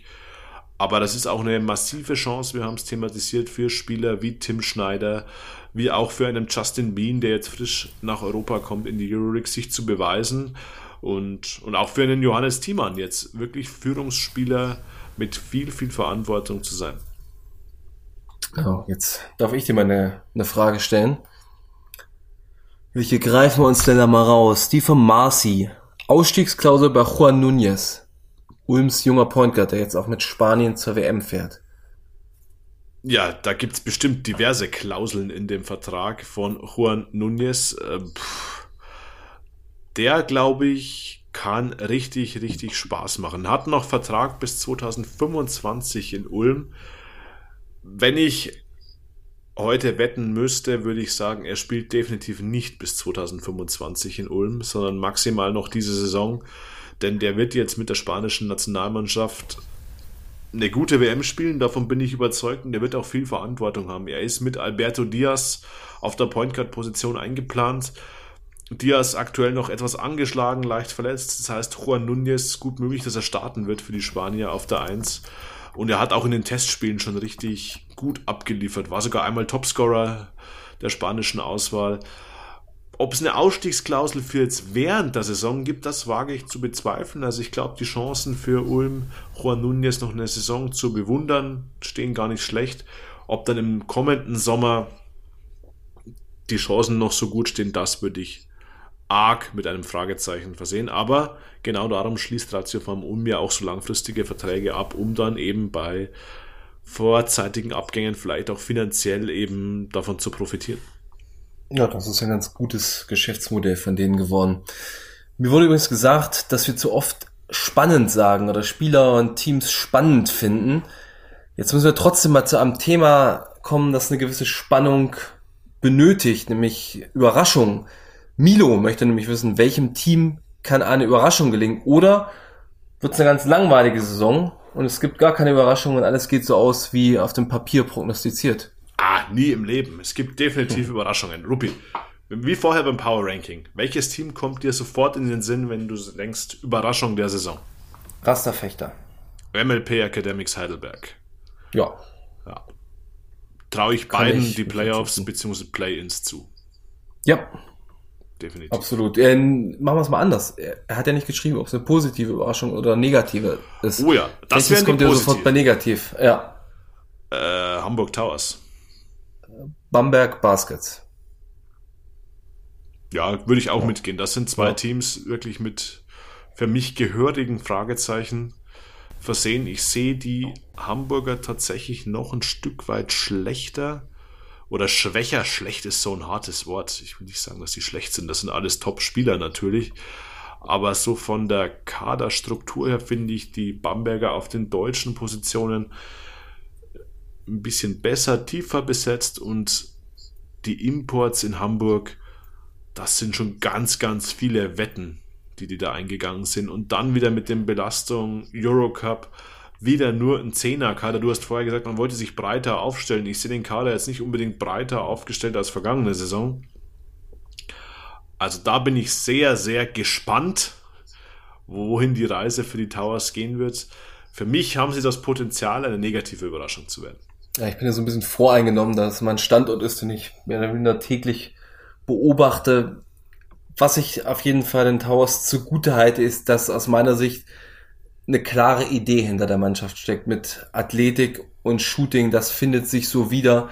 Aber das ist auch eine massive Chance, wir haben es thematisiert, für Spieler wie Tim Schneider, wie auch für einen Justin Bean, der jetzt frisch nach Europa kommt in die Euroleague, sich zu beweisen. Und, und auch für einen Johannes Thiemann jetzt wirklich Führungsspieler mit viel, viel Verantwortung zu sein. Oh, jetzt darf ich dir mal eine, eine Frage stellen. Welche greifen wir uns denn da mal raus? Die von Marci. Ausstiegsklausel bei Juan Núñez. Ulms junger Point Guard, der jetzt auch mit Spanien zur WM fährt. Ja, da gibt's bestimmt diverse Klauseln in dem Vertrag von Juan Núñez. Ähm, der, glaube ich, kann richtig, richtig Spaß machen. Hat noch Vertrag bis 2025 in Ulm. Wenn ich heute wetten müsste, würde ich sagen, er spielt definitiv nicht bis 2025 in Ulm, sondern maximal noch diese Saison. Denn der wird jetzt mit der spanischen Nationalmannschaft eine gute WM spielen, davon bin ich überzeugt und der wird auch viel Verantwortung haben. Er ist mit Alberto Diaz auf der Point Guard Position eingeplant. Diaz aktuell noch etwas angeschlagen, leicht verletzt. Das heißt, Juan Núñez gut möglich, dass er starten wird für die Spanier auf der 1. Und er hat auch in den Testspielen schon richtig gut abgeliefert. War sogar einmal Topscorer der spanischen Auswahl. Ob es eine Ausstiegsklausel für jetzt während der Saison gibt, das wage ich zu bezweifeln. Also ich glaube, die Chancen für Ulm, Juan Núñez noch eine Saison zu bewundern, stehen gar nicht schlecht. Ob dann im kommenden Sommer die Chancen noch so gut stehen, das würde ich arg mit einem Fragezeichen versehen. Aber genau darum schließt Ratio Farm um ja auch so langfristige Verträge ab, um dann eben bei vorzeitigen Abgängen vielleicht auch finanziell eben davon zu profitieren. Ja, das ist ein ganz gutes Geschäftsmodell von denen geworden. Mir wurde übrigens gesagt, dass wir zu oft spannend sagen oder Spieler und Teams spannend finden. Jetzt müssen wir trotzdem mal zu einem Thema kommen, das eine gewisse Spannung benötigt, nämlich Überraschung. Milo möchte nämlich wissen, welchem Team kann eine Überraschung gelingen oder wird es eine ganz langweilige Saison und es gibt gar keine Überraschung und alles geht so aus wie auf dem Papier prognostiziert. Ah, nie im Leben. Es gibt definitiv hm. Überraschungen. Rupi, wie vorher beim Power Ranking. Welches Team kommt dir sofort in den Sinn, wenn du denkst, Überraschung der Saison? Rasterfechter. MLP Academics Heidelberg. Ja. ja. Traue ich Kann beiden ich die Playoffs bzw. Play-ins zu. Ja. Definitiv. Absolut. Äh, machen wir es mal anders. Er hat ja nicht geschrieben, ob es eine positive Überraschung oder negative ist. Oh ja, das wäre kommt ja sofort bei negativ. Ja. Äh, Hamburg Towers. Bamberg Baskets. Ja, würde ich auch ja. mitgehen. Das sind zwei ja. Teams wirklich mit für mich gehörigen Fragezeichen versehen. Ich sehe die Hamburger tatsächlich noch ein Stück weit schlechter oder schwächer. Schlecht ist so ein hartes Wort. Ich will nicht sagen, dass die schlecht sind. Das sind alles Top-Spieler natürlich. Aber so von der Kaderstruktur her finde ich die Bamberger auf den deutschen Positionen ein bisschen besser, tiefer besetzt und die Imports in Hamburg, das sind schon ganz, ganz viele Wetten, die die da eingegangen sind. Und dann wieder mit den Belastungen Eurocup, wieder nur ein Zehner-Kader. Du hast vorher gesagt, man wollte sich breiter aufstellen. Ich sehe den Kader jetzt nicht unbedingt breiter aufgestellt als vergangene Saison. Also da bin ich sehr, sehr gespannt, wohin die Reise für die Towers gehen wird. Für mich haben sie das Potenzial, eine negative Überraschung zu werden. Ja, ich bin ja so ein bisschen voreingenommen, dass mein Standort ist, den ich mehr oder weniger täglich beobachte. Was ich auf jeden Fall den Towers zugute halte, ist, dass aus meiner Sicht eine klare Idee hinter der Mannschaft steckt mit Athletik und Shooting. Das findet sich so wieder.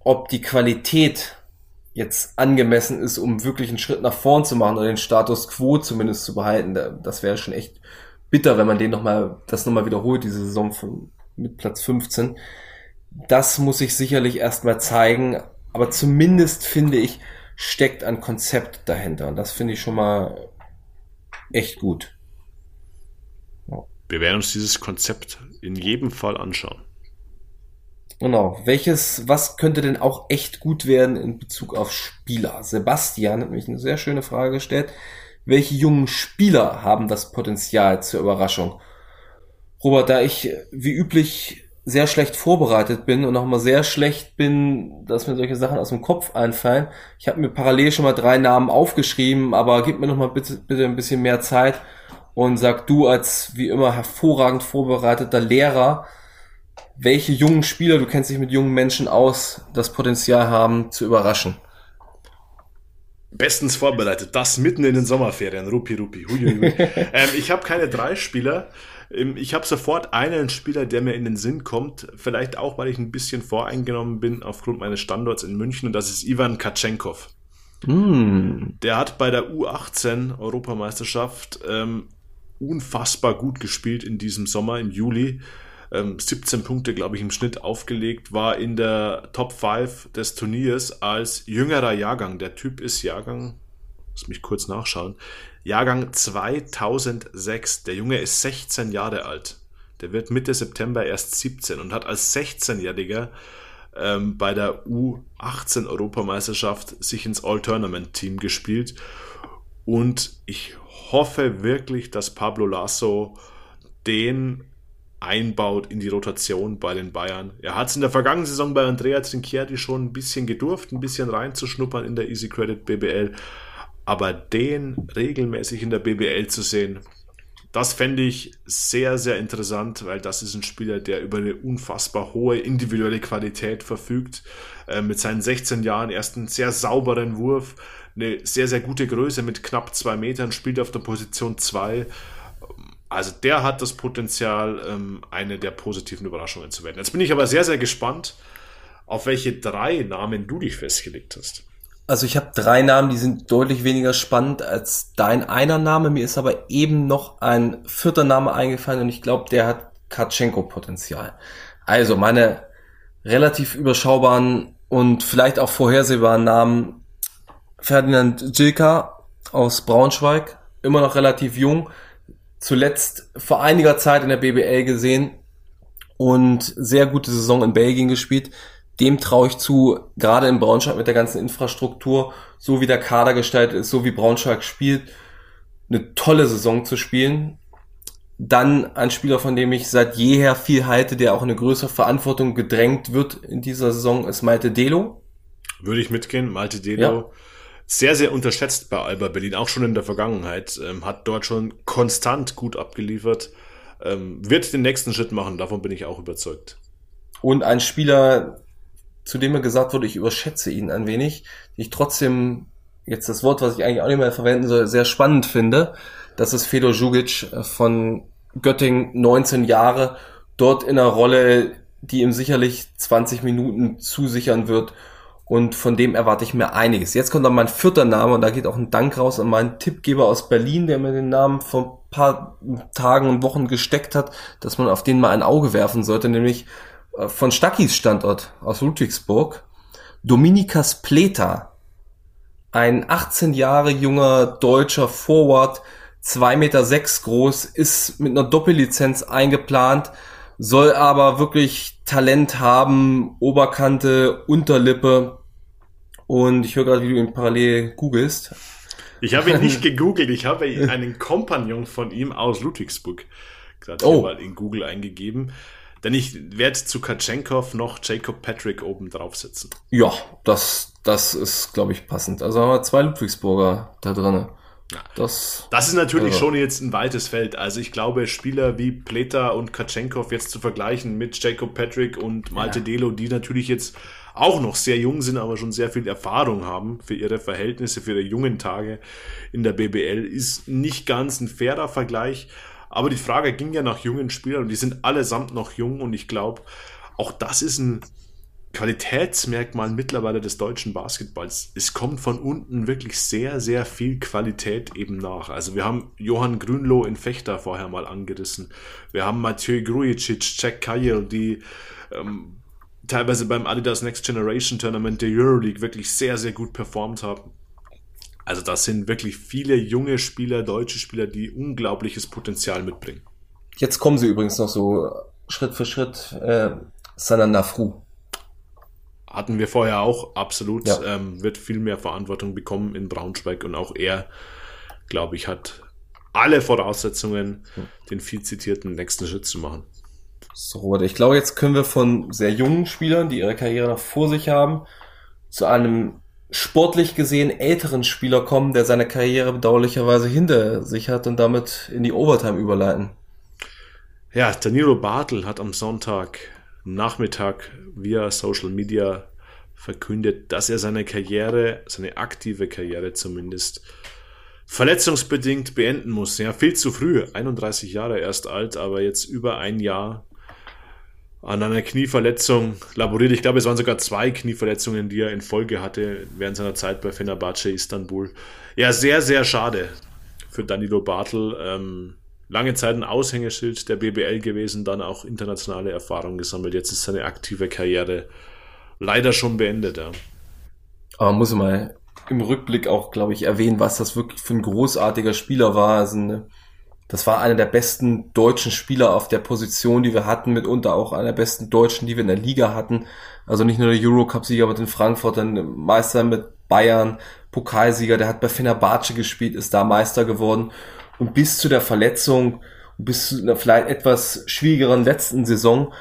Ob die Qualität jetzt angemessen ist, um wirklich einen Schritt nach vorn zu machen oder den Status quo zumindest zu behalten, das wäre schon echt bitter, wenn man den noch mal, das nochmal wiederholt, diese Saison von, mit Platz 15. Das muss sich sicherlich erstmal zeigen, aber zumindest finde ich, steckt ein Konzept dahinter. Und das finde ich schon mal echt gut. Wir werden uns dieses Konzept in jedem Fall anschauen. Genau. Welches, was könnte denn auch echt gut werden in Bezug auf Spieler? Sebastian hat mich eine sehr schöne Frage gestellt. Welche jungen Spieler haben das Potenzial zur Überraschung? Robert, da ich wie üblich sehr schlecht vorbereitet bin und auch mal sehr schlecht bin, dass mir solche Sachen aus dem Kopf einfallen. Ich habe mir parallel schon mal drei Namen aufgeschrieben, aber gib mir noch mal bitte, bitte ein bisschen mehr Zeit und sag du als wie immer hervorragend vorbereiteter Lehrer, welche jungen Spieler, du kennst dich mit jungen Menschen aus, das Potenzial haben zu überraschen. Bestens vorbereitet, das mitten in den Sommerferien, rupi rupi. Ähm, ich habe keine drei Spieler, ähm, ich habe sofort einen Spieler, der mir in den Sinn kommt, vielleicht auch, weil ich ein bisschen voreingenommen bin aufgrund meines Standorts in München und das ist Ivan Katschenkov. Mm. Der hat bei der U18 Europameisterschaft ähm, unfassbar gut gespielt in diesem Sommer, im Juli. Ähm, 17 Punkte, glaube ich, im Schnitt aufgelegt, war in der Top 5 des Turniers als jüngerer Jahrgang. Der Typ ist Jahrgang, muss mich kurz nachschauen, Jahrgang 2006. Der Junge ist 16 Jahre alt. Der wird Mitte September erst 17 und hat als 16-Jähriger ähm, bei der U18 Europameisterschaft sich ins All-Tournament-Team gespielt. Und ich hoffe wirklich, dass Pablo Lasso den einbaut in die Rotation bei den Bayern. Er hat es in der vergangenen Saison bei Andrea Trinchieri schon ein bisschen gedurft, ein bisschen reinzuschnuppern in der Easy Credit BBL. Aber den regelmäßig in der BBL zu sehen, das fände ich sehr, sehr interessant, weil das ist ein Spieler, der über eine unfassbar hohe individuelle Qualität verfügt. Äh, mit seinen 16 Jahren erst einen sehr sauberen Wurf, eine sehr, sehr gute Größe mit knapp zwei Metern, spielt auf der Position 2. Also der hat das Potenzial, ähm, eine der positiven Überraschungen zu werden. Jetzt bin ich aber sehr, sehr gespannt, auf welche drei Namen du dich festgelegt hast. Also ich habe drei Namen, die sind deutlich weniger spannend als dein einer Name. Mir ist aber eben noch ein vierter Name eingefallen und ich glaube, der hat Katschenko-Potenzial. Also meine relativ überschaubaren und vielleicht auch vorhersehbaren Namen Ferdinand Gilka aus Braunschweig, immer noch relativ jung, zuletzt vor einiger Zeit in der BBL gesehen und sehr gute Saison in Belgien gespielt dem traue ich zu, gerade in Braunschweig mit der ganzen Infrastruktur, so wie der Kader gestaltet ist, so wie Braunschweig spielt, eine tolle Saison zu spielen. Dann ein Spieler, von dem ich seit jeher viel halte, der auch eine größere Verantwortung gedrängt wird in dieser Saison, ist Malte Delo. Würde ich mitgehen, Malte Delo. Ja. Sehr, sehr unterschätzt bei Alba Berlin, auch schon in der Vergangenheit. Ähm, hat dort schon konstant gut abgeliefert. Ähm, wird den nächsten Schritt machen, davon bin ich auch überzeugt. Und ein Spieler, zu dem mir gesagt wurde, ich überschätze ihn ein wenig, ich trotzdem jetzt das Wort, was ich eigentlich auch nicht mehr verwenden soll, sehr spannend finde. Das ist Fedor Jugic von Göttingen, 19 Jahre, dort in einer Rolle, die ihm sicherlich 20 Minuten zusichern wird. Und von dem erwarte ich mir einiges. Jetzt kommt dann mein vierter Name und da geht auch ein Dank raus an meinen Tippgeber aus Berlin, der mir den Namen vor ein paar Tagen und Wochen gesteckt hat, dass man auf den mal ein Auge werfen sollte, nämlich äh, von Stackis Standort aus Ludwigsburg, Dominikas Pleta, ein 18 Jahre junger deutscher Forward, 2,6 Meter sechs groß, ist mit einer Doppellizenz eingeplant, soll aber wirklich Talent haben, Oberkante, Unterlippe. Und ich höre gerade, wie du ihn parallel googelst. Ich habe ihn nicht gegoogelt, ich habe einen Kompagnon von ihm aus Ludwigsburg gerade oh. mal in Google eingegeben. Denn ich werde zu Katschenkov noch Jacob Patrick oben draufsetzen. Ja, das, das ist, glaube ich, passend. Also haben wir zwei Ludwigsburger da drin. Das, das ist natürlich also. schon jetzt ein weites Feld. Also ich glaube, Spieler wie Pleta und Katschenkov jetzt zu vergleichen mit Jacob Patrick und Malte ja. Delo, die natürlich jetzt auch noch sehr jung sind, aber schon sehr viel Erfahrung haben für ihre Verhältnisse, für ihre jungen Tage in der BBL, ist nicht ganz ein fairer Vergleich. Aber die Frage ging ja nach jungen Spielern und die sind allesamt noch jung und ich glaube, auch das ist ein Qualitätsmerkmal mittlerweile des deutschen Basketballs. Es kommt von unten wirklich sehr, sehr viel Qualität eben nach. Also wir haben Johann Grünloh in Fechter vorher mal angerissen. Wir haben Mathieu Grujicic, Jack Kyle, die ähm, teilweise beim Adidas Next Generation Tournament der Euroleague wirklich sehr, sehr gut performt haben. Also das sind wirklich viele junge Spieler, deutsche Spieler, die unglaubliches Potenzial mitbringen. Jetzt kommen sie übrigens noch so Schritt für Schritt. Äh, Sananda Fru. Hatten wir vorher auch, absolut. Ja. Ähm, wird viel mehr Verantwortung bekommen in Braunschweig und auch er, glaube ich, hat alle Voraussetzungen, hm. den viel zitierten nächsten Schritt zu machen. So, Robert, ich glaube, jetzt können wir von sehr jungen Spielern, die ihre Karriere noch vor sich haben, zu einem sportlich gesehen älteren Spieler kommen, der seine Karriere bedauerlicherweise hinter sich hat und damit in die Overtime überleiten. Ja, Danilo Bartel hat am Sonntag Nachmittag via Social Media verkündet, dass er seine Karriere, seine aktive Karriere zumindest, verletzungsbedingt beenden muss. Ja, viel zu früh, 31 Jahre erst alt, aber jetzt über ein Jahr an einer Knieverletzung laboriert. Ich glaube, es waren sogar zwei Knieverletzungen, die er in Folge hatte während seiner Zeit bei Fenerbahce Istanbul. Ja, sehr, sehr schade für Danilo Bartel. Ähm, lange Zeit ein Aushängeschild der BBL gewesen, dann auch internationale Erfahrung gesammelt. Jetzt ist seine aktive Karriere leider schon beendet. Ja. Aber muss mal im Rückblick auch, glaube ich, erwähnen, was das wirklich für ein großartiger Spieler war. Also eine das war einer der besten deutschen Spieler auf der Position, die wir hatten, mitunter auch einer der besten Deutschen, die wir in der Liga hatten. Also nicht nur der Eurocup-Sieger mit den Frankfurtern, Meister mit Bayern, Pokalsieger, der hat bei Fenerbahce gespielt, ist da Meister geworden. Und bis zu der Verletzung, bis zu einer vielleicht etwas schwierigeren letzten Saison,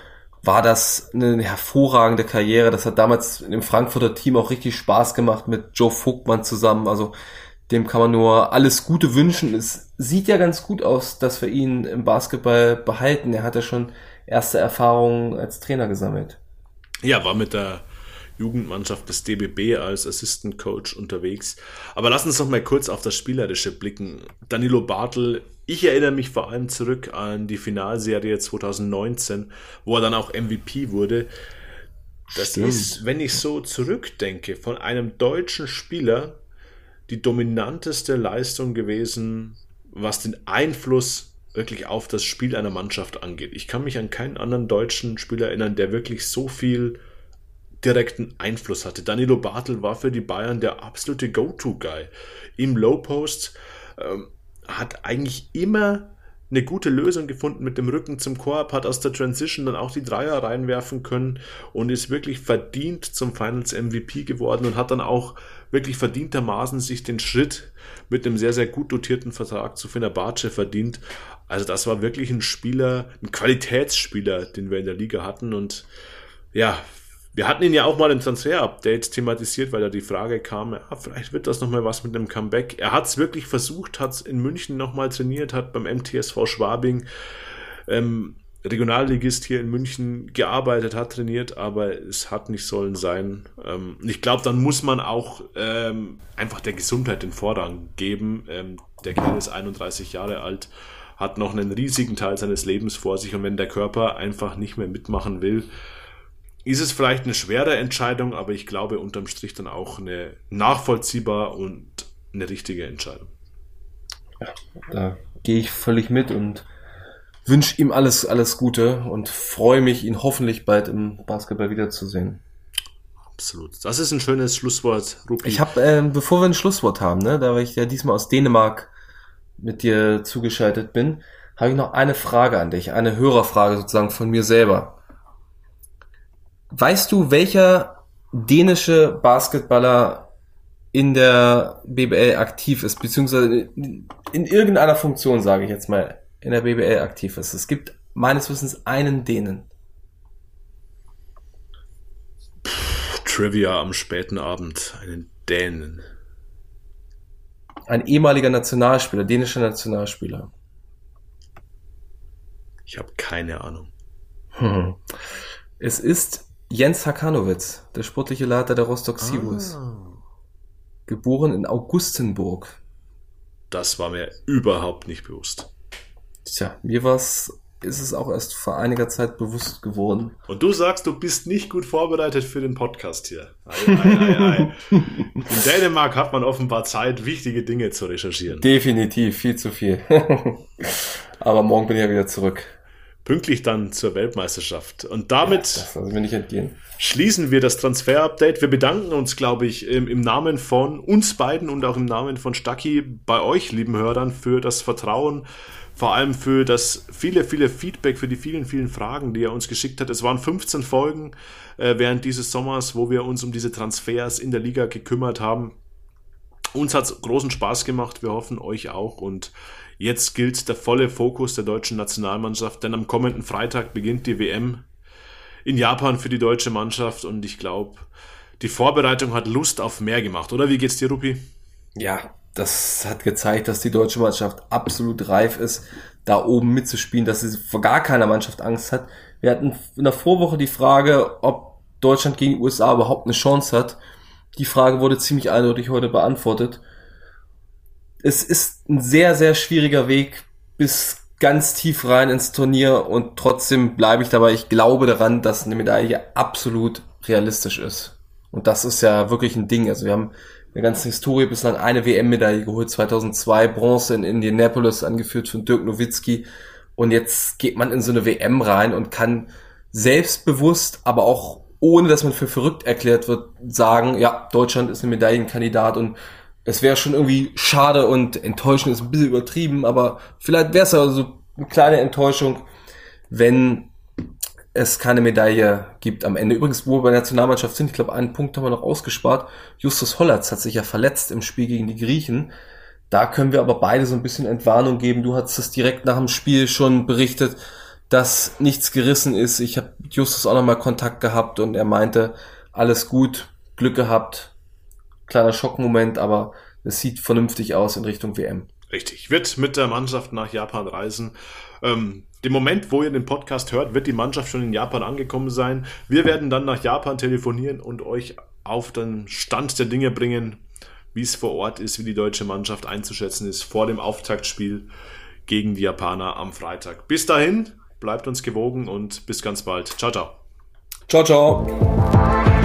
war das eine hervorragende Karriere. Das hat damals im Frankfurter Team auch richtig Spaß gemacht mit Joe Vogtmann zusammen. Also dem kann man nur alles Gute wünschen. Es sieht ja ganz gut aus, dass wir ihn im Basketball behalten. Er hat ja schon erste Erfahrungen als Trainer gesammelt. Ja, war mit der Jugendmannschaft des DBB als Assistant Coach unterwegs. Aber lass uns noch mal kurz auf das Spielerische blicken. Danilo Bartel, ich erinnere mich vor allem zurück an die Finalserie 2019, wo er dann auch MVP wurde Das Stimmt. ist, wenn ich so zurückdenke, von einem deutschen Spieler die dominanteste Leistung gewesen, was den Einfluss wirklich auf das Spiel einer Mannschaft angeht. Ich kann mich an keinen anderen deutschen Spieler erinnern, der wirklich so viel direkten Einfluss hatte. Danilo Bartel war für die Bayern der absolute Go-To-Guy. Im Low Post ähm, hat eigentlich immer eine gute Lösung gefunden mit dem Rücken zum Korb, hat aus der Transition dann auch die Dreier reinwerfen können und ist wirklich verdient zum Finals MVP geworden und hat dann auch wirklich verdientermaßen sich den Schritt mit einem sehr, sehr gut dotierten Vertrag zu Fenerbahce verdient. Also das war wirklich ein Spieler, ein Qualitätsspieler, den wir in der Liga hatten und ja, wir hatten ihn ja auch mal im Transfer-Update thematisiert, weil da die Frage kam, ja, vielleicht wird das nochmal was mit einem Comeback. Er hat es wirklich versucht, hat es in München nochmal trainiert, hat beim MTSV Schwabing ähm, Regionalligist hier in München gearbeitet, hat trainiert, aber es hat nicht sollen sein. Ähm, ich glaube, dann muss man auch ähm, einfach der Gesundheit den Vorrang geben. Ähm, der Kerl ist 31 Jahre alt, hat noch einen riesigen Teil seines Lebens vor sich und wenn der Körper einfach nicht mehr mitmachen will, ist es vielleicht eine schwere Entscheidung, aber ich glaube unterm Strich dann auch eine nachvollziehbar und eine richtige Entscheidung. Ja, da gehe ich völlig mit und wünsche ihm alles, alles Gute und freue mich, ihn hoffentlich bald im Basketball wiederzusehen. Absolut. Das ist ein schönes Schlusswort, Rupi. Ich habe, äh, bevor wir ein Schlusswort haben, ne, da ich ja diesmal aus Dänemark mit dir zugeschaltet bin, habe ich noch eine Frage an dich, eine Hörerfrage sozusagen von mir selber. Weißt du, welcher dänische Basketballer in der BBL aktiv ist, beziehungsweise in irgendeiner Funktion, sage ich jetzt mal, in der BBL aktiv ist? Es gibt meines Wissens einen Dänen. Trivia am späten Abend, einen Dänen. Ein ehemaliger Nationalspieler, dänischer Nationalspieler. Ich habe keine Ahnung. Es ist Jens Hakanowitz, der sportliche Leiter der Rostock Seawolves. Ah. Geboren in Augustenburg. Das war mir überhaupt nicht bewusst. Tja, mir war's, ist es auch erst vor einiger Zeit bewusst geworden. Und du sagst, du bist nicht gut vorbereitet für den Podcast hier. Ei, ei, ei, In Dänemark hat man offenbar Zeit, wichtige Dinge zu recherchieren. Definitiv, viel zu viel. Aber morgen bin ich ja wieder zurück pünktlich dann zur Weltmeisterschaft. Und damit ja, schließen wir das Transfer-Update. Wir bedanken uns, glaube ich, im, im, Namen von uns beiden und auch im Namen von Stucky bei euch, lieben Hörern, für das Vertrauen, vor allem für das viele, viele Feedback, für die vielen, vielen Fragen, die er uns geschickt hat. Es waren 15 Folgen äh, während dieses Sommers, wo wir uns um diese Transfers in der Liga gekümmert haben. Uns hat es großen Spaß gemacht, wir hoffen euch auch und Jetzt gilt der volle Fokus der deutschen Nationalmannschaft, denn am kommenden Freitag beginnt die WM in Japan für die deutsche Mannschaft und ich glaube, die Vorbereitung hat Lust auf mehr gemacht, oder? Wie geht's dir, Rupi? Ja, das hat gezeigt, dass die deutsche Mannschaft absolut reif ist, da oben mitzuspielen, dass sie vor gar keiner Mannschaft Angst hat. Wir hatten in der Vorwoche die Frage, ob Deutschland gegen die USA überhaupt eine Chance hat. Die Frage wurde ziemlich eindeutig heute beantwortet es ist ein sehr, sehr schwieriger Weg bis ganz tief rein ins Turnier und trotzdem bleibe ich dabei. Ich glaube daran, dass eine Medaille absolut realistisch ist. Und das ist ja wirklich ein Ding. Also wir haben in der ganzen Historie bislang eine WM-Medaille geholt, 2002 Bronze in Indianapolis, angeführt von Dirk Nowitzki. Und jetzt geht man in so eine WM rein und kann selbstbewusst, aber auch ohne dass man für verrückt erklärt wird, sagen, ja, Deutschland ist ein Medaillenkandidat und es wäre schon irgendwie schade und enttäuschend ist ein bisschen übertrieben, aber vielleicht wäre es also eine kleine Enttäuschung, wenn es keine Medaille gibt am Ende. Übrigens, wo wir bei der Nationalmannschaft sind, ich glaube, einen Punkt haben wir noch ausgespart. Justus Hollatz hat sich ja verletzt im Spiel gegen die Griechen. Da können wir aber beide so ein bisschen Entwarnung geben. Du hast es direkt nach dem Spiel schon berichtet, dass nichts gerissen ist. Ich habe Justus auch nochmal Kontakt gehabt und er meinte, alles gut, Glück gehabt, kleiner Schockmoment, aber es sieht vernünftig aus in Richtung WM. Richtig. Wird mit der Mannschaft nach Japan reisen. Ähm, dem Moment, wo ihr den Podcast hört, wird die Mannschaft schon in Japan angekommen sein. Wir werden dann nach Japan telefonieren und euch auf den Stand der Dinge bringen, wie es vor Ort ist, wie die deutsche Mannschaft einzuschätzen ist vor dem Auftaktspiel gegen die Japaner am Freitag. Bis dahin, bleibt uns gewogen und bis ganz bald. Ciao, ciao. Ciao, ciao.